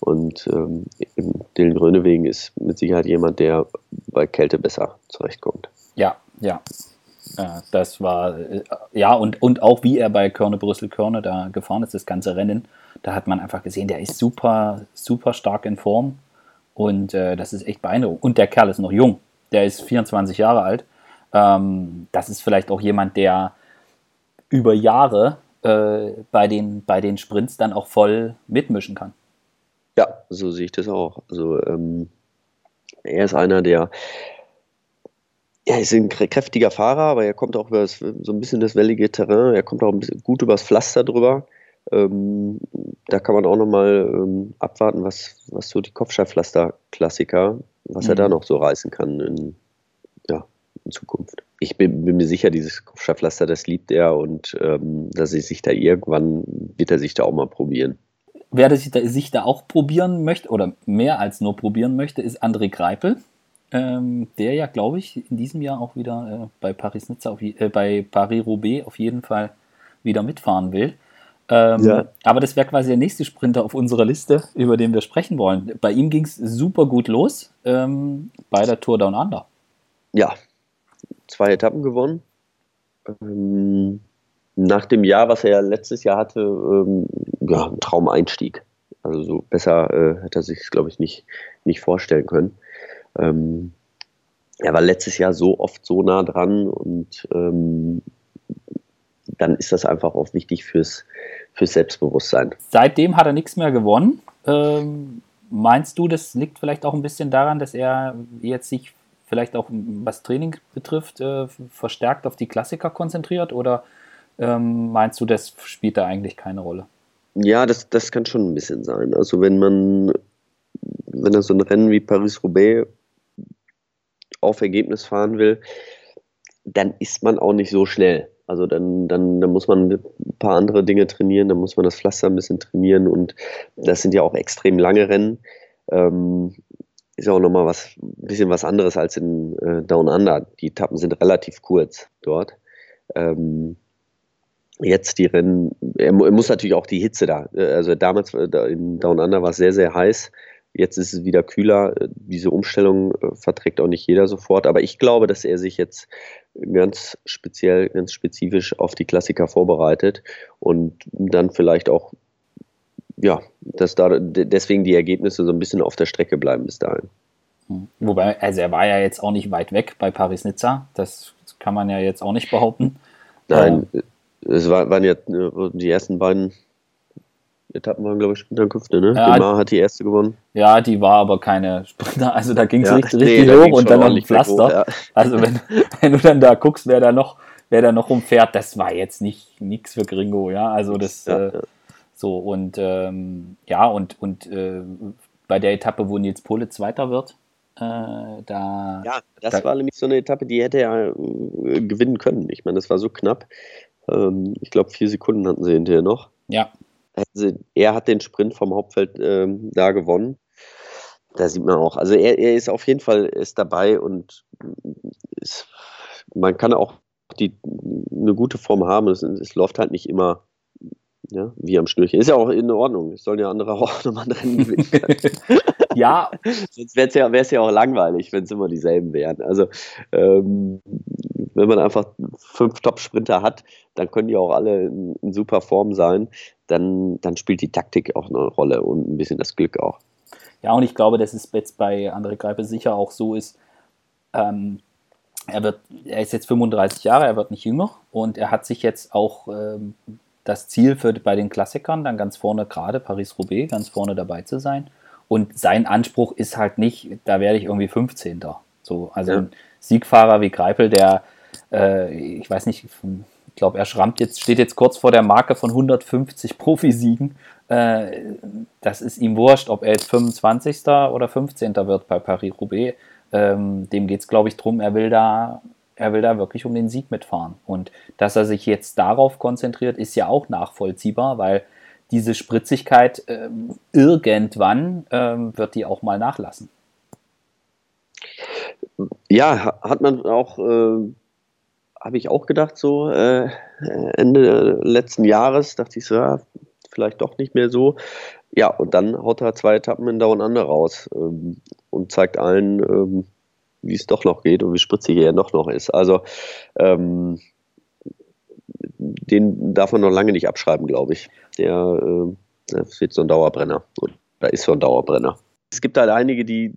Und ähm, Dylan Grönewegen ist mit Sicherheit jemand, der bei Kälte besser zurechtkommt. Ja, ja, ja, das war, äh, ja, und, und auch wie er bei Körne Brüssel Körne da gefahren ist, das ganze Rennen, da hat man einfach gesehen, der ist super, super stark in Form und äh, das ist echt beeindruckend. Und der Kerl ist noch jung, der ist 24 Jahre alt. Ähm, das ist vielleicht auch jemand, der über Jahre äh, bei, den, bei den Sprints dann auch voll mitmischen kann. Ja, so sehe ich das auch. Also ähm, er ist einer, der er ist ein kräftiger Fahrer, aber er kommt auch über das, so ein bisschen das wellige Terrain. Er kommt auch ein bisschen gut übers Pflaster drüber. Ähm, da kann man auch nochmal ähm, abwarten, was, was so die Kopfsteinpflaster-Klassiker, was mhm. er da mhm. noch so reißen kann in, ja, in Zukunft. Ich bin, bin mir sicher, dieses Kopfsteinpflaster, das liebt er und ähm, dass er sich da irgendwann wird er sich da auch mal probieren. Wer sich da, sich da auch probieren möchte oder mehr als nur probieren möchte, ist André Greipel ähm, der ja, glaube ich, in diesem Jahr auch wieder äh, bei Paris-Nizza, äh, bei Paris-Roubaix auf jeden Fall wieder mitfahren will. Ähm, ja. Aber das wäre quasi der nächste Sprinter auf unserer Liste, über den wir sprechen wollen. Bei ihm ging es super gut los ähm, bei der Tour Down Under. Ja, zwei Etappen gewonnen. Ähm, nach dem Jahr, was er letztes Jahr hatte, ähm, ja, ein Traumeinstieg. Also so besser äh, hätte er sich, glaube ich, nicht, nicht vorstellen können. Ähm, er war letztes Jahr so oft so nah dran und ähm, dann ist das einfach auch wichtig fürs, fürs Selbstbewusstsein. Seitdem hat er nichts mehr gewonnen. Ähm, meinst du, das liegt vielleicht auch ein bisschen daran, dass er jetzt sich vielleicht auch was Training betrifft, äh, verstärkt auf die Klassiker konzentriert oder ähm, meinst du, das spielt da eigentlich keine Rolle? Ja, das, das kann schon ein bisschen sein. Also wenn man, wenn er so ein Rennen wie Paris-Roubaix auf Ergebnis fahren will, dann ist man auch nicht so schnell. Also dann, dann, dann muss man ein paar andere Dinge trainieren, dann muss man das Pflaster ein bisschen trainieren und das sind ja auch extrem lange Rennen. Ähm, ist ja auch nochmal was, ein bisschen was anderes als in äh, Down Under. Die Etappen sind relativ kurz dort. Ähm, jetzt die Rennen, er, er, muss natürlich auch die Hitze da. Äh, also damals äh, in Down Under war es sehr, sehr heiß. Jetzt ist es wieder kühler. Diese Umstellung äh, verträgt auch nicht jeder sofort. Aber ich glaube, dass er sich jetzt ganz speziell, ganz spezifisch auf die Klassiker vorbereitet und dann vielleicht auch, ja, dass da deswegen die Ergebnisse so ein bisschen auf der Strecke bleiben bis dahin. Hm. Wobei, also er war ja jetzt auch nicht weit weg bei Paris-Nizza. Das kann man ja jetzt auch nicht behaupten. Nein, ähm, es waren ja die ersten beiden Etappen waren, glaube ich, Sprinterkünfte, ne? Ja, Demar hat die erste gewonnen. Ja, die war aber keine Sprinter, also da ging es ja, richtig, richtig nee, hoch und dann noch ein Pflaster. Hoch, ja. Also wenn, [LAUGHS] wenn du dann da guckst, wer da noch, wer da noch rumfährt, das war jetzt nicht nichts für Gringo, ja. Also das ja, äh, so und ähm, ja, und, und äh, bei der Etappe, wo Nils Pole Zweiter wird, äh, da. Ja, das da, war nämlich so eine Etappe, die hätte er äh, gewinnen können. Ich meine, das war so knapp. Ähm, ich glaube, vier Sekunden hatten sie hinterher noch. Ja, also er hat den Sprint vom Hauptfeld ähm, da gewonnen. Da sieht man auch, also er, er ist auf jeden Fall ist dabei und ist, man kann auch die, eine gute Form haben. Es, es läuft halt nicht immer ja, wie am Schnürchen. Ist ja auch in Ordnung. Es sollen ja andere [LAUGHS] auch nochmal Rennen gewinnen [LAUGHS] ja. Sonst wäre es ja, ja auch langweilig, wenn es immer dieselben wären. Also, ähm, wenn man einfach fünf Top-Sprinter hat, dann können die auch alle in, in, super Form sein. Dann, dann spielt die Taktik auch eine Rolle und ein bisschen das Glück auch. Ja, und ich glaube, dass es jetzt bei André Greipe sicher auch so ist, ähm, er, wird, er ist jetzt 35 Jahre, er wird nicht jünger und er hat sich jetzt auch ähm, das Ziel für bei den Klassikern, dann ganz vorne gerade Paris-Roubaix, ganz vorne dabei zu sein. Und sein Anspruch ist halt nicht, da werde ich irgendwie 15. So, also ja. ein Siegfahrer wie Greipel, der, äh, ich weiß nicht, ich glaube, er schrammt jetzt, steht jetzt kurz vor der Marke von 150 Profisiegen. Äh, das ist ihm wurscht, ob er jetzt 25. oder 15. wird bei Paris-Roubaix. Ähm, dem geht es, glaube ich, darum, er will da er will da wirklich um den Sieg mitfahren. Und dass er sich jetzt darauf konzentriert, ist ja auch nachvollziehbar, weil diese Spritzigkeit äh, irgendwann äh, wird die auch mal nachlassen. Ja, hat man auch, äh, habe ich auch gedacht, so äh, Ende letzten Jahres, dachte ich so, ja, vielleicht doch nicht mehr so. Ja, und dann haut er zwei Etappen in Down Under raus ähm, und zeigt allen, ähm, wie es doch noch geht und wie spritzig er doch noch ist. Also ähm, den darf man noch lange nicht abschreiben, glaube ich. Der, äh, das wird so ein Dauerbrenner. Da ist so ein Dauerbrenner. Es gibt halt einige, die,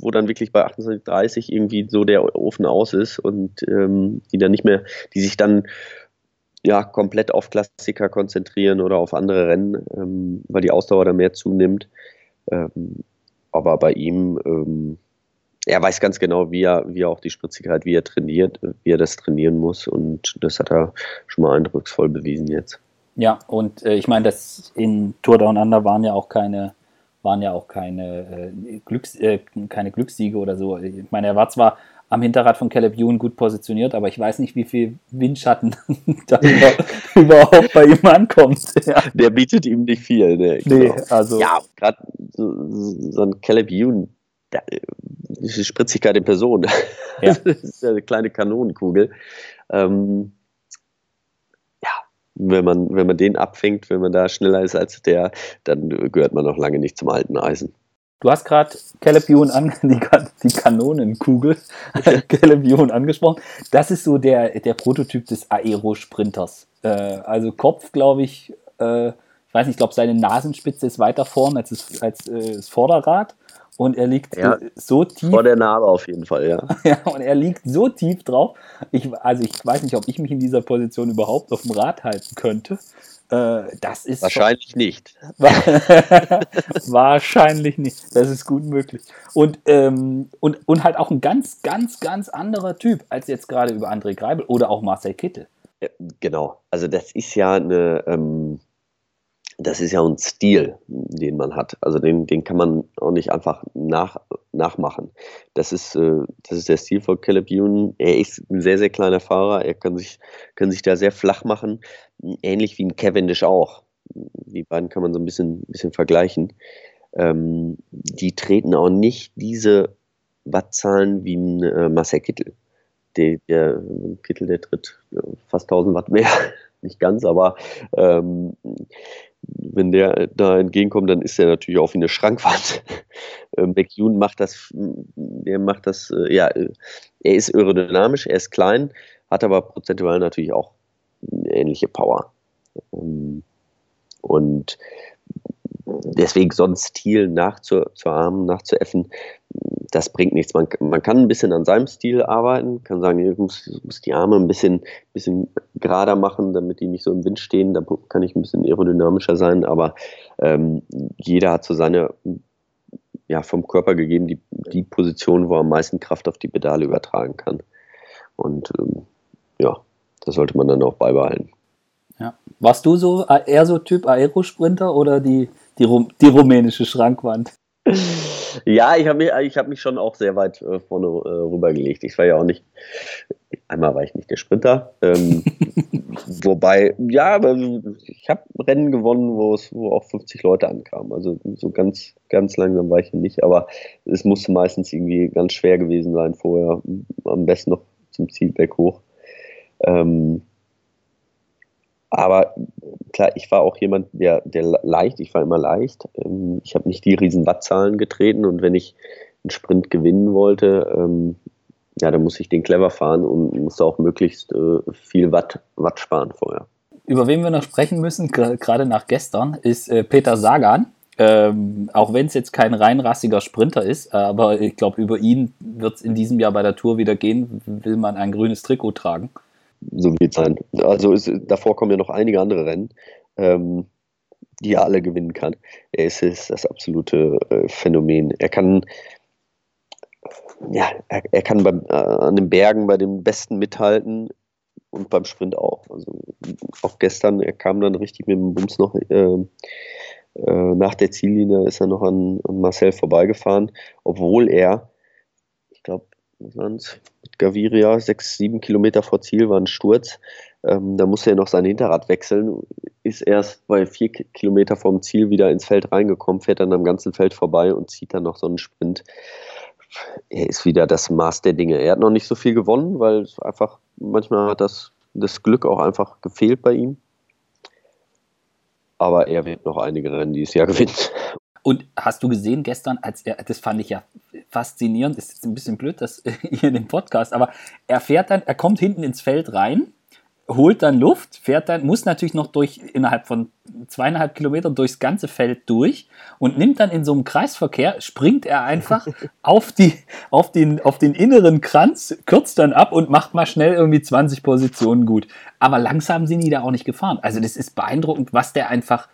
wo dann wirklich bei 28, 30 irgendwie so der Ofen aus ist und ähm, die dann nicht mehr, die sich dann ja komplett auf Klassiker konzentrieren oder auf andere Rennen, ähm, weil die Ausdauer da mehr zunimmt. Ähm, aber bei ihm, ähm, er weiß ganz genau, wie er, wie er auch die Spritzigkeit, wie er trainiert, wie er das trainieren muss. Und das hat er schon mal eindrucksvoll bewiesen jetzt. Ja, und äh, ich meine, das in Tour Down Under waren ja auch keine, waren ja auch keine, äh, Glücks, äh, keine Glückssiege oder so. Ich meine, er war zwar am Hinterrad von Caleb Ewan gut positioniert, aber ich weiß nicht, wie viel Windschatten [LAUGHS] da [LAUGHS] überhaupt bei ihm ankommt. [LAUGHS] Ja. Der bietet ihm nicht viel. Ne? Nee, genau. also. Ja, gerade so, so, ein Caleb Ewan da, die Spritzigkeit in Person. Ja. [LAUGHS] das ist eine kleine Kanonenkugel. Ähm, ja, wenn man, wenn man den abfängt, wenn man da schneller ist als der, dann gehört man noch lange nicht zum alten Eisen. Du hast gerade Caleb Ewan an, [LAUGHS] die, die Kanonenkugel, [LAUGHS] Caleb Ewan angesprochen. Das ist so der, der Prototyp des Aero-Sprinters. Äh, also Kopf, glaube ich, äh, ich weiß nicht, ich glaube, seine Nasenspitze ist weiter vorn als, das, als äh, das Vorderrad. Und er liegt ja, so tief. Vor der Narbe auf jeden Fall, ja. [LAUGHS] ja, und er liegt so tief drauf. Ich, also ich weiß nicht, ob ich mich in dieser Position überhaupt auf dem Rad halten könnte. Äh, das ist wahrscheinlich schon, nicht. [LAUGHS] wahrscheinlich nicht. Das ist gut möglich. Und, ähm, und, und halt auch ein ganz, ganz, ganz anderer Typ als jetzt gerade über André Greibel oder auch Marcel Kittel. Ja, genau. Also das ist ja eine, ähm, das ist ja ein Stil, den man hat. Also den, den kann man auch nicht einfach nach, nachmachen. Das ist, äh, das ist der Stil von Caleb Ewan. Er ist ein sehr, sehr kleiner Fahrer. Er kann sich, kann sich da sehr flach machen. Ähnlich wie ein Cavendish auch. Die beiden kann man so ein bisschen, bisschen vergleichen. Ähm, die treten auch nicht diese Wattzahlen wie ein äh, Marcel Kittel. Der, der Kittel, der tritt fast 1000 Watt mehr. [LAUGHS] nicht ganz, aber ähm, wenn der da entgegenkommt, dann ist er natürlich auch wie eine Schrankwand. [LAUGHS] Äh, McEwen macht das, der macht das, äh, ja, er ist aerodynamisch, er ist klein, hat aber prozentual natürlich auch ähnliche Power. Ähm, und deswegen sonst Stil nachzuahmen, nachzuäffen, das bringt nichts. Man, man kann ein bisschen an seinem Stil arbeiten, kann sagen, ich muss, muss die Arme ein bisschen, bisschen gerader machen, damit die nicht so im Wind stehen. Da kann ich ein bisschen aerodynamischer sein, aber ähm, jeder hat so seine, ja, vom Körper gegeben, die, die Position, wo er am meisten Kraft auf die Pedale übertragen kann. Und ähm, ja, das sollte man dann auch beibehalten. Ja. Warst du so eher so Typ Aerosprinter oder die, die, die rumänische Schrankwand? Ja, ich habe mich, hab mich schon auch sehr weit äh, vorne äh, rübergelegt. Ich war ja auch nicht, einmal war ich nicht der Sprinter. Ähm, [LAUGHS] wobei, ja, aber ich habe Rennen gewonnen, wo es, wo auch 50 Leute ankamen. Also so ganz, ganz langsam war ich nicht, aber es musste meistens irgendwie ganz schwer gewesen sein vorher. Am besten noch zum Zielberg hoch. Ähm, aber klar, ich war auch jemand, der, der leicht, ich war immer leicht. Ähm, ich habe nicht die riesen Wattzahlen getreten und wenn ich einen Sprint gewinnen wollte, ähm, ja, dann muss ich den clever fahren und musste auch möglichst äh, viel Watt, Watt sparen vorher. Über wen wir noch sprechen müssen, gerade nach gestern, ist äh, Peter Sagan. Ähm, auch wenn es jetzt kein rein rassiger Sprinter ist, aber ich glaube, über ihn wird es in diesem Jahr bei der Tour wieder gehen, will man ein grünes Trikot tragen so wird es sein. Also ist, davor kommen ja noch einige andere Rennen, ähm, die er alle gewinnen kann. Er ist, ist das absolute äh, Phänomen. Er kann, ja, er, er kann beim, äh, an den Bergen bei den Besten mithalten und beim Sprint auch. Also auch gestern, er kam dann richtig mit dem Bums noch. Äh, äh nach der Ziellinie ist er noch an, an Marcel vorbeigefahren, obwohl er, waren es? Gaviria, sechs, sieben Kilometer vor Ziel war ein Sturz. Ähm, da musste er noch sein Hinterrad wechseln, ist erst bei vier Kilometer vom Ziel wieder ins Feld reingekommen, fährt dann am ganzen Feld vorbei und zieht dann noch so einen Sprint. Er ist wieder das Maß der Dinge. Er hat noch nicht so viel gewonnen, weil es einfach manchmal hat das, das Glück auch einfach gefehlt bei ihm. Aber er wird noch einige Rennen dieses Jahr [LAUGHS] gewinnen. Und hast du gesehen gestern, als er, das fand ich ja faszinierend, ist jetzt ein bisschen blöd, das [LAUGHS] hier in dem Podcast, aber er fährt dann, er kommt hinten ins Feld rein, holt dann Luft, fährt dann, muss natürlich noch durch, innerhalb von zweieinhalb Kilometern durchs ganze Feld durch und nimmt dann in so einem Kreisverkehr, springt er einfach [LAUGHS] auf, die, auf, den, auf den inneren Kranz, kürzt dann ab und macht mal schnell irgendwie 20 Positionen gut. Aber langsam sind die da auch nicht gefahren. Also das ist beeindruckend, was der einfach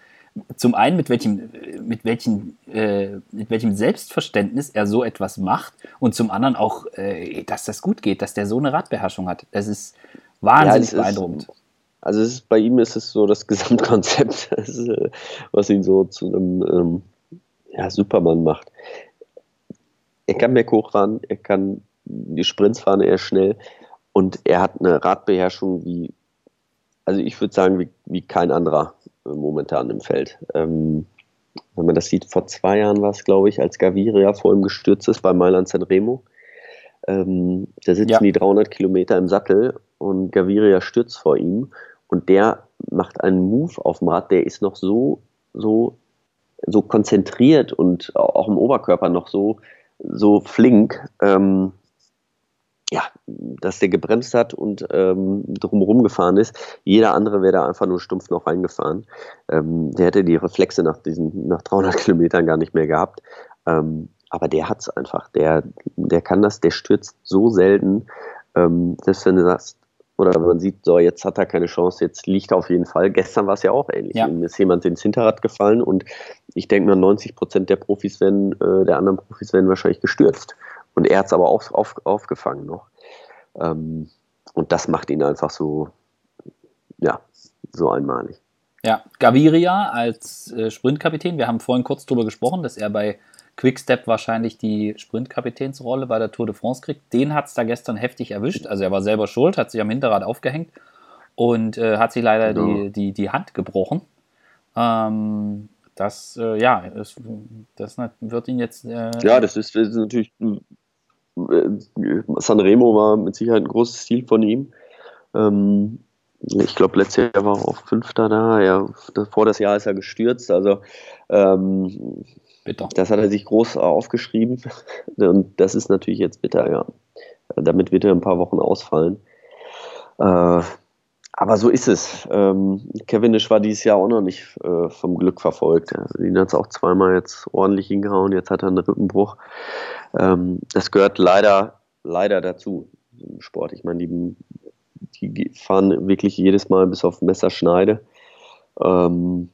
zum einen mit welchem, mit welchem, äh, mit welchem Selbstverständnis er so etwas macht und zum anderen auch, äh, dass das gut geht, dass der so eine Radbeherrschung hat. Das ist wahnsinnig ja, beeindruckend. Ist, also ist, bei ihm ist es so das [LAUGHS] Gesamtkonzept, das was ihn so zu einem ähm, ja, Supermann macht. Er kann mehr hoch ran, er kann die Sprints fahren eher schnell und er hat eine Radbeherrschung wie, also ich würde sagen, wie, wie kein anderer momentan im Feld. Ähm, wenn man das sieht, vor zwei Jahren war es, glaube ich, als Gaviria vor ihm gestürzt ist bei Mailand Sanremo. Ähm, da sitzen ja. die 300 Kilometer im Sattel und Gaviria stürzt vor ihm und der macht einen Move auf dem Rad, der ist noch so, so, so konzentriert und auch im Oberkörper noch so, so flink. Ähm, ja, dass der gebremst hat und ähm, drumherum gefahren ist. Jeder andere wäre da einfach nur stumpf noch reingefahren. Ähm, der hätte die Reflexe nach diesen, nach 300 [LAUGHS] Kilometern gar nicht mehr gehabt. Ähm, aber der hat es einfach. Der, der kann das, der stürzt so selten. Ähm, selbst wenn du sagst, oder man sieht, so, jetzt hat er keine Chance, jetzt liegt er auf jeden Fall. Gestern war es ja auch ähnlich. Ja. Ihm ist jemand ins Hinterrad gefallen und ich denke mal, 90 Prozent der Profis werden, äh, der anderen Profis werden wahrscheinlich gestürzt. Und er hat es aber auf, auf, aufgefangen noch. Ähm, und das macht ihn einfach so, ja, so einmalig. Ja, Gaviria als äh, Sprintkapitän, wir haben vorhin kurz darüber gesprochen, dass er bei Quickstep wahrscheinlich die Sprintkapitänsrolle bei der Tour de France kriegt. Den hat es da gestern heftig erwischt. Also er war selber schuld, hat sich am Hinterrad aufgehängt und äh, hat sich leider genau. die, die, die Hand gebrochen. Ähm, das, äh, ja, das, das, wird ihn jetzt. Äh, ja, das ist, das ist natürlich Sanremo war mit Sicherheit ein großes Ziel von ihm. Ähm, ich glaube, letztes Jahr war er auch Fünfter da. Ja, vor das Jahr ist er gestürzt. Also ähm, bitter. das hat er sich groß aufgeschrieben. [LAUGHS] Und das ist natürlich jetzt bitter, ja. Damit wird er ein paar Wochen ausfallen. Äh, aber so ist es. Ähm, Cavendish war dieses Jahr auch noch nicht äh, vom Glück verfolgt. ihn hat es auch zweimal jetzt ordentlich hingehauen. Jetzt hat er einen Rippenbruch. Ähm, das gehört leider, leider dazu im Sport. Ich meine, die, die fahren wirklich jedes Mal bis auf Messerschneide. Ähm,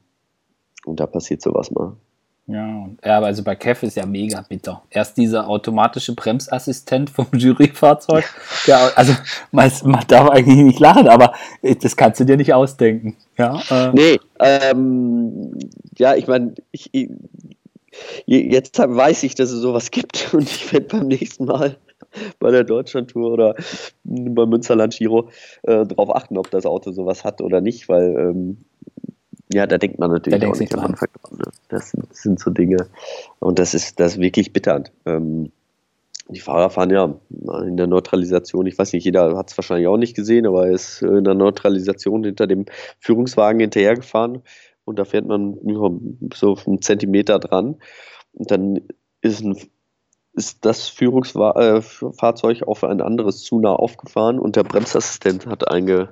und da passiert sowas mal. Ja, ja, also bei Kev ist ja mega bitter. Erst dieser automatische Bremsassistent vom [LAUGHS] Juryfahrzeug. Der, also man, man, darf eigentlich nicht lachen, aber das kannst du dir nicht ausdenken. Ja, äh. Nee, ähm, ja, ich meine, ich, jetzt weiß ich, dass es sowas gibt [LAUGHS] und ich werde beim nächsten Mal bei der Deutschlandtour oder beim Münsterland Giro äh, darauf achten, ob das Auto sowas hat oder nicht, weil ähm, ja, da denkt man natürlich auch nicht am Anfang dran. Ne? Das, sind, sind so Dinge und das ist, das ist wirklich bitternd. Ähm, die Fahrer fahren ja in der Neutralisation, ich weiß nicht, jeder hat es wahrscheinlich auch nicht gesehen, aber er ist in der Neutralisation hinter dem Führungswagen hinterhergefahren und da fährt man so einen Zentimeter dran und dann ist, ein, ist das Führungsfahrzeug äh, auf ein anderes zu nah aufgefahren und der Bremsassistent hat einge,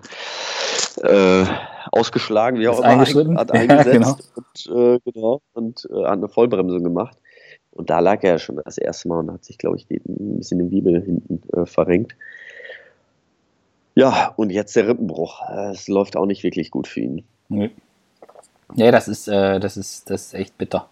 äh, ausgeschlagen, wie auch immer, hat [LAUGHS] eingesetzt ja, genau. und, äh, genau, und äh, hat eine Vollbremsung gemacht. Und da lag er schon das erste Mal und hat sich, glaube ich, ein bisschen den Wiebel hinten äh, verrenkt. Ja, und jetzt der Rippenbruch. Es läuft auch nicht wirklich gut für ihn. Nee. Ja, das ist, äh, das ist, das ist echt bitter.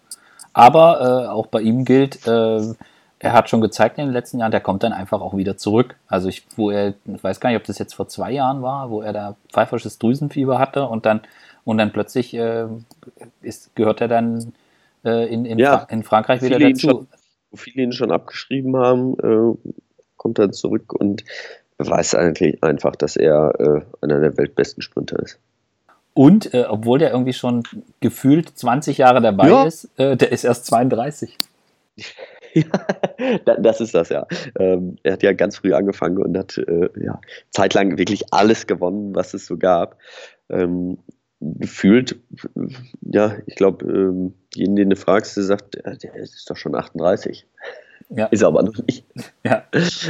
Aber äh, auch bei ihm gilt, äh, er hat schon gezeigt in den letzten Jahren, der kommt dann einfach auch wieder zurück. Also ich, wo er, ich weiß gar nicht, ob das jetzt vor zwei Jahren war, wo er da pfeifersches Drüsenfieber hatte und dann und dann plötzlich äh, ist, gehört er dann äh, in, in, ja, Fra in, Frankreich wieder dazu. Schon, wo viele ihn schon abgeschrieben haben, äh, kommt er zurück und beweist eigentlich einfach, dass er äh, einer der weltbesten Sprinter ist. Und äh, obwohl der irgendwie schon gefühlt 20 Jahre dabei ja. ist, äh, der ist erst 32. [LAUGHS] [LAUGHS] das ist das ja. Ähm, er hat ja ganz früh angefangen und hat äh, ja, zeitlang wirklich alles gewonnen, was es so gab. Ähm, gefühlt, ja, ich glaube, ähm, jeden, den du fragst, der sagt, der, ist doch schon 38. Ja. Ist er aber noch nicht. [LAUGHS] Ja.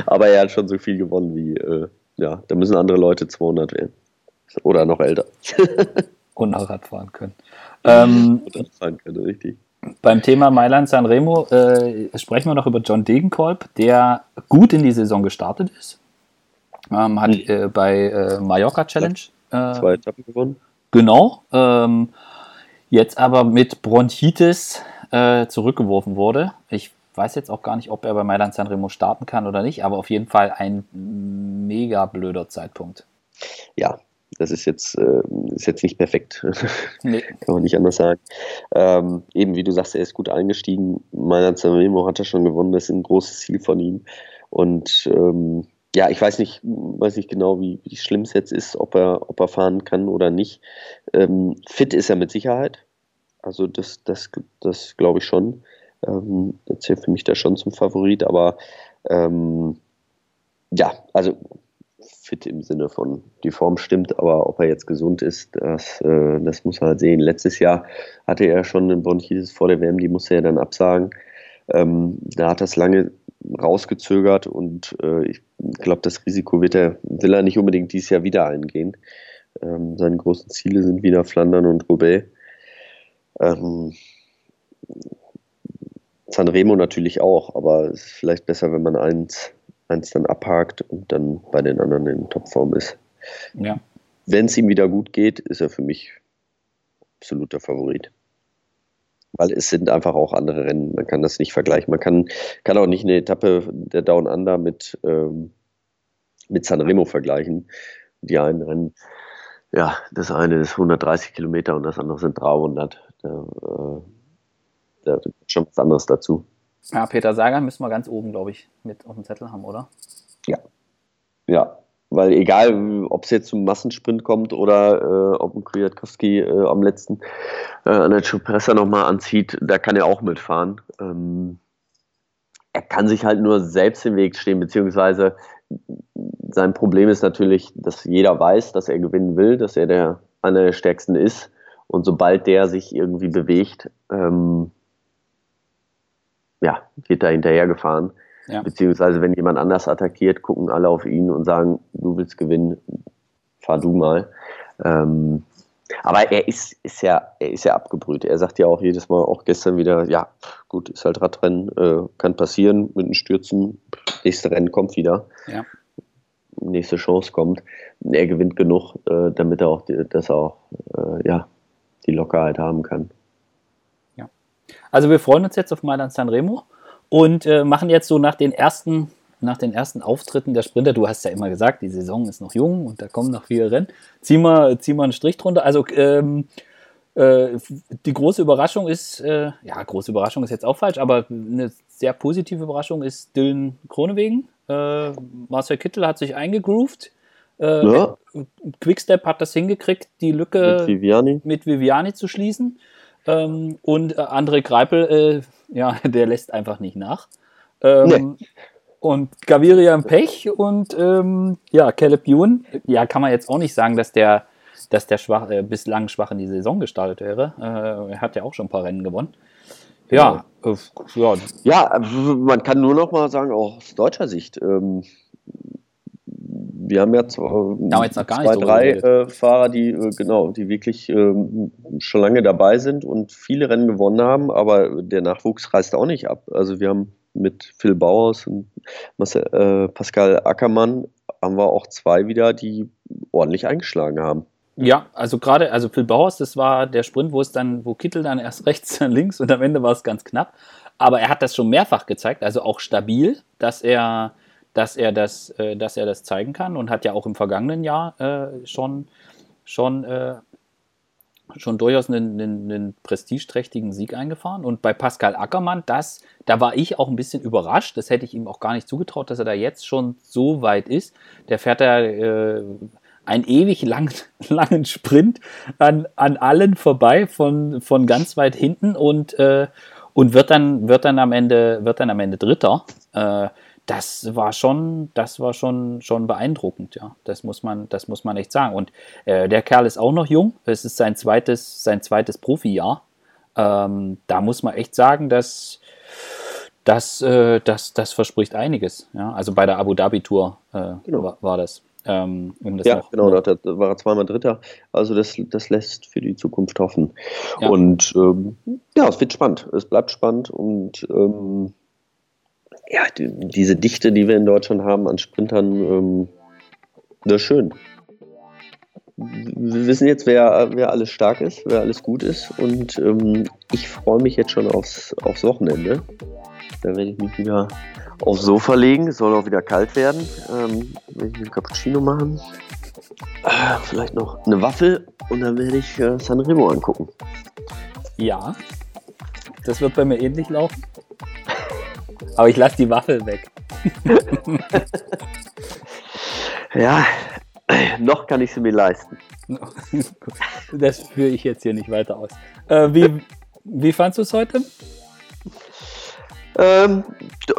Aber er hat schon so viel gewonnen wie, äh, ja, da müssen andere Leute 200 werden. Oder noch älter. Und noch Radfahren können. [LAUGHS] Ähm, Radfahren können, richtig. Beim Thema Mailand Sanremo äh, sprechen wir noch über John Degenkolb, der gut in die Saison gestartet ist. Ähm, hat mhm. äh, bei äh, Mallorca Challenge äh, zwei Etappen gewonnen. Genau. Ähm, jetzt aber mit Bronchitis äh, zurückgeworfen wurde. Ich weiß jetzt auch gar nicht, ob er bei Mailand Sanremo starten kann oder nicht, aber auf jeden Fall ein mega blöder Zeitpunkt. Ja, das ist jetzt, äh, ist jetzt nicht perfekt. [LAUGHS] Nee. Kann man nicht anders sagen. Ähm, eben, wie du sagst, er ist gut eingestiegen. Mailand Sanremo hat er schon gewonnen. Das ist ein großes Ziel von ihm. Und ähm, ja, ich weiß nicht, weiß nicht genau, wie, wie schlimm es jetzt ist, ob er, ob er fahren kann oder nicht. Ähm, fit ist er mit Sicherheit. Also das, das, das glaube ich schon. Ähm, das zählt für mich da schon zum Favorit, aber ähm, ja, also fit im Sinne von die Form stimmt, aber ob er jetzt gesund ist, das, äh, das muss man halt sehen. Letztes Jahr hatte er schon eine Bronchitis vor der WM, die musste er dann absagen. Ähm, da hat es lange rausgezögert und äh, ich glaube, das Risiko wird er, will er nicht unbedingt dieses Jahr wieder eingehen. Ähm, seine großen Ziele sind wieder Flandern und Roubaix. Ähm, Sanremo natürlich auch, aber es ist vielleicht besser, wenn man eins, eins dann abhakt und dann bei den anderen in Topform ist. Ja. Wenn es ihm wieder gut geht, ist er für mich absoluter Favorit. Weil es sind einfach auch andere Rennen. Man kann das nicht vergleichen. Man kann, kann auch nicht eine Etappe der Down Under mit, ähm, mit Sanremo vergleichen. Die einen Rennen, ja, das eine ist 130 Kilometer und das andere sind 300. Da, äh, da ist schon was anderes dazu. Ja, Peter Sager müssen wir ganz oben, glaube ich, mit auf dem Zettel haben, oder? Ja. Ja, weil egal, ob es jetzt zum Massensprint kommt oder äh, ob Kwiatkowski äh, am letzten äh, an der Chupressa nochmal anzieht, da kann er auch mitfahren. Ähm, er kann sich halt nur selbst im Weg stehen, beziehungsweise sein Problem ist natürlich, dass jeder weiß, dass er gewinnen will, dass er der einer der stärksten ist. Und sobald der sich irgendwie bewegt, ähm, ja, wird er hinterher gefahren. Ja. Beziehungsweise, wenn jemand anders attackiert, gucken alle auf ihn und sagen, du willst gewinnen, fahr du mal. Ähm, aber er ist, ist, ja, er ist ja abgebrüht. Er sagt ja auch jedes Mal, auch gestern wieder, ja, gut, ist halt Radrennen, äh, kann passieren mit den Stürzen. Nächste Rennen kommt wieder. Ja. Nächste Chance kommt. Er gewinnt genug, äh, damit er auch, dass er auch, äh, ja, die Lockerheit haben kann. Also wir freuen uns jetzt auf Mailand Sanremo und äh, machen jetzt so nach den ersten nach den ersten Auftritten der Sprinter, du hast ja immer gesagt, die Saison ist noch jung und da kommen noch viele Rennen, zieh mal, zieh mal einen Strich drunter. Also ähm, äh, die große Überraschung ist, äh, ja, große Überraschung ist jetzt auch falsch, aber eine sehr positive Überraschung ist Dylan Kronewegen. Äh, Marcel Kittel hat sich eingegroovt. Äh, ja. Quickstep hat das hingekriegt, die Lücke mit Viviani, mit Viviani zu schließen. Ähm, und äh, André Greipel, äh, ja, [LAUGHS] der lässt einfach nicht nach. Ähm, nee. Und Gaviria im Pech und ähm, ja, Caleb Ewan, ja, kann man jetzt auch nicht sagen, dass der, dass der schwach, äh, bislang schwach in die Saison gestartet wäre. Äh, er hat ja auch schon ein paar Rennen gewonnen. Ja, äh, ja. ja, man kann nur noch mal sagen, auch aus deutscher Sicht, ähm, wir haben ja zwei, zwei so drei äh, Fahrer, die äh, genau, die wirklich ähm, schon lange dabei sind und viele Rennen gewonnen haben, aber der Nachwuchs reißt auch nicht ab. Also wir haben mit Phil Bauers und Marcel, äh, Pascal Ackermann haben wir auch zwei wieder, die ordentlich eingeschlagen haben. Ja, also gerade, also Phil Bauers, das war der Sprint, wo es dann, wo Kittel dann erst [LAUGHS] rechts, dann links und am Ende war es ganz knapp. Aber er hat das schon mehrfach gezeigt, also auch stabil, dass er dass er das, äh, dass er das zeigen kann und hat ja auch im vergangenen Jahr äh, schon, schon, äh, schon durchaus einen, einen, einen, prestigeträchtigen Sieg eingefahren. Und bei Pascal Ackermann, das, da war ich auch ein bisschen überrascht. Das hätte ich ihm auch gar nicht zugetraut, dass er da jetzt schon so weit ist. Der fährt da äh, einen ewig lang, [LAUGHS] langen Sprint an, an allen vorbei, von, von ganz weit hinten und, äh, und wird, dann, wird, dann am Ende, wird dann am Ende Dritter. Äh, das war schon, das war schon, schon beeindruckend, ja. Das muss man, das muss man echt sagen. Und äh, der Kerl ist auch noch jung. Es ist sein zweites, sein zweites Profijahr. Ähm, da muss man echt sagen, dass das, äh, das, das verspricht einiges. Ja? Also bei der Abu Dhabi Tour äh, genau. war, war, das. Ähm, um das ja, noch, genau, da war er zweimal Dritter. Also das, das lässt für die Zukunft hoffen. Ja. Und ähm, ja, es wird spannend. Es bleibt spannend und ähm, ja, die, diese Dichte, die wir in Deutschland haben an Sprintern, ähm, das ist schön. Wir wissen jetzt, wer, wer alles stark ist, wer alles gut ist und ähm, ich freue mich jetzt schon aufs, aufs Wochenende. Da werde ich mich wieder aufs Sofa legen. Es soll auch wieder kalt werden. Ähm, werde ich einen Cappuccino machen. Äh, vielleicht noch eine Waffel und dann werde ich äh, Sanremo angucken. Ja, das wird bei mir ähnlich laufen. Aber ich lasse die Waffel weg. [LAUGHS] ja, noch kann ich sie mir leisten. [LAUGHS] Das führe ich jetzt hier nicht weiter aus. Äh, wie, wie fandst du es heute? Ähm,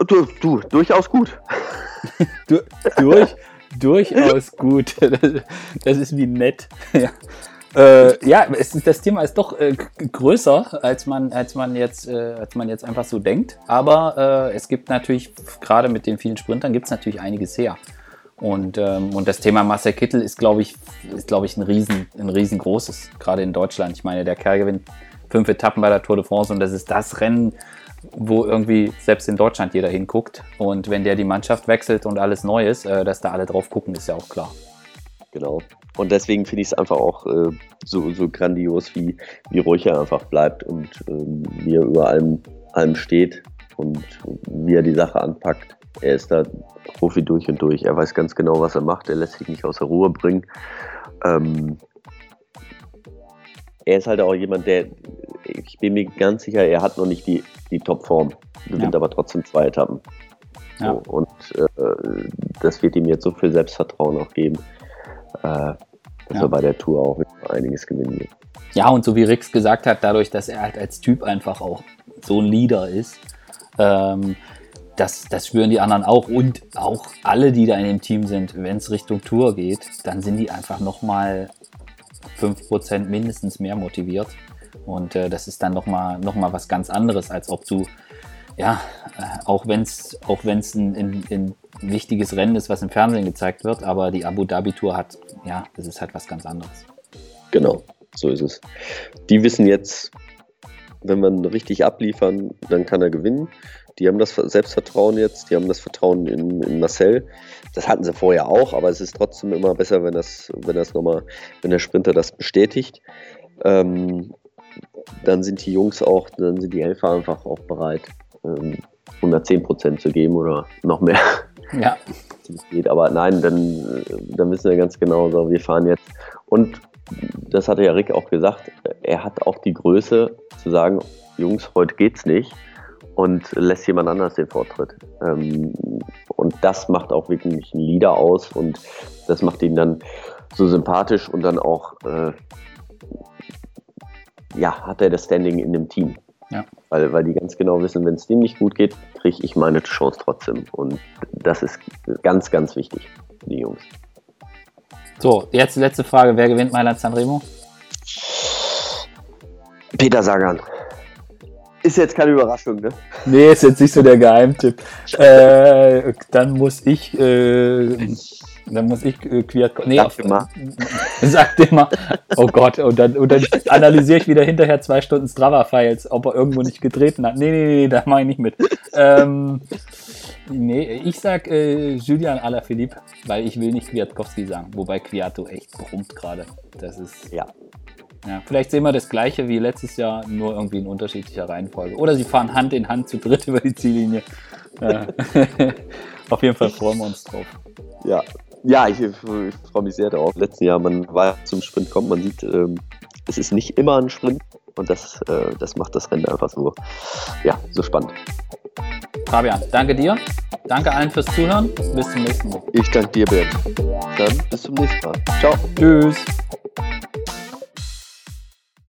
du, du, durchaus gut. du, durch, durchaus gut. [LAUGHS] Das ist wie nett. Ja. Äh, ja, es, das Thema ist doch äh, größer, als man, als, man jetzt, äh, als man jetzt einfach so denkt. Aber äh, es gibt natürlich, gerade mit den vielen Sprintern, gibt es natürlich einiges her. Und, ähm, und das Thema Marcel Kittel ist, glaube ich, ist, glaube ich, ein, riesen, ein riesengroßes, gerade in Deutschland. Ich meine, der Kerl gewinnt fünf Etappen bei der Tour de France und das ist das Rennen, wo irgendwie selbst in Deutschland jeder hinguckt. Und wenn der die Mannschaft wechselt und alles neu ist, äh, dass da alle drauf gucken, ist ja auch klar. Genau. Und deswegen finde ich es einfach auch äh, so, so grandios, wie, wie ruhig er einfach bleibt und ähm, wie er über allem, allem steht und wie er die Sache anpackt. Er ist da Profi durch und durch. Er weiß ganz genau, was er macht. Er lässt sich nicht aus der Ruhe bringen. Ähm, er ist halt auch jemand, der, ich bin mir ganz sicher, er hat noch nicht die, die Topform, gewinnt ja. aber trotzdem zwei Etappen. Ja. So, und äh, das wird ihm jetzt so viel Selbstvertrauen auch geben, äh, dass ja. er bei der Tour auch einiges gewinnen wird. Ja, und so wie Rix gesagt hat, dadurch, dass er halt als Typ einfach auch so ein Leader ist, ähm, das, das spüren die anderen auch und auch alle, die da in dem Team sind, wenn es Richtung Tour geht, dann sind die einfach nochmal 5% mindestens mehr motiviert. Und äh, das ist dann nochmal noch mal was ganz anderes, als ob du, ja, äh, auch wenn es auch wenn's ein, ein, ein wichtiges Rennen ist, was im Fernsehen gezeigt wird, aber die Abu Dhabi Tour hat, ja, das ist halt was ganz anderes. Genau, so ist es. Die wissen jetzt, wenn wir richtig abliefern, dann kann er gewinnen. Die haben das Selbstvertrauen jetzt, die haben das Vertrauen in, in Marcel. Das hatten sie vorher auch, aber es ist trotzdem immer besser, wenn das, wenn das nochmal, wenn der Sprinter das bestätigt. Ähm, dann sind die Jungs auch, dann sind die Helfer einfach auch bereit, ähm, 110 Prozent zu geben oder noch mehr. Ja. Geht. Aber nein, dann, dann wissen wir ganz genau, so, wir fahren jetzt. Und das hatte ja Rick auch gesagt, er hat auch die Größe zu sagen, Jungs, heute geht's nicht und lässt jemand anders den Vortritt. Ähm, und das macht auch wirklich einen Leader aus und das macht ihn dann so sympathisch und dann auch, äh, ja, hat er das Standing in dem Team. Ja. Weil, weil die ganz genau wissen, wenn es dem nicht gut geht, kriege ich meine Chance trotzdem. Und das ist ganz, ganz wichtig für die Jungs. So, jetzt die letzte Frage. Wer gewinnt Mailand Sanremo? Peter Sagan. Ist jetzt keine Überraschung, ne? Nee, ist jetzt nicht so der Geheimtipp. [LAUGHS] äh, dann muss ich, äh, dann muss ich äh, Quiert. Nee, sag dir mal. [LAUGHS] Sag dir mal. Oh Gott, und dann, und dann analysiere ich wieder hinterher zwei Stunden Strava-Files, ob er irgendwo nicht getreten hat. Nee, nee, nee, da mache ich nicht mit. Ähm, nee, ich sag äh, Julian Alaphilippe, weil ich will nicht Kwiatkowski sagen, wobei Kwiato echt brummt gerade. Das ist. Ja. Ja, vielleicht sehen wir das gleiche wie letztes Jahr, nur irgendwie in unterschiedlicher Reihenfolge. Oder sie fahren Hand in Hand zu dritt [LAUGHS] über die Ziellinie. Ja. [LAUGHS] Auf jeden Fall freuen wir uns drauf. Ja, ja ich, ich freue mich sehr darauf. Letzten Jahr, man war zum Sprint kommt, man sieht, ähm, es ist nicht immer ein Sprint und das, äh, das macht das Rennen einfach so, ja, so spannend. Fabian, danke dir. Danke allen fürs Zuhören. Bis zum nächsten Mal. Ich danke dir, Bernd. Dann bis zum nächsten Mal. Ciao. Tschüss.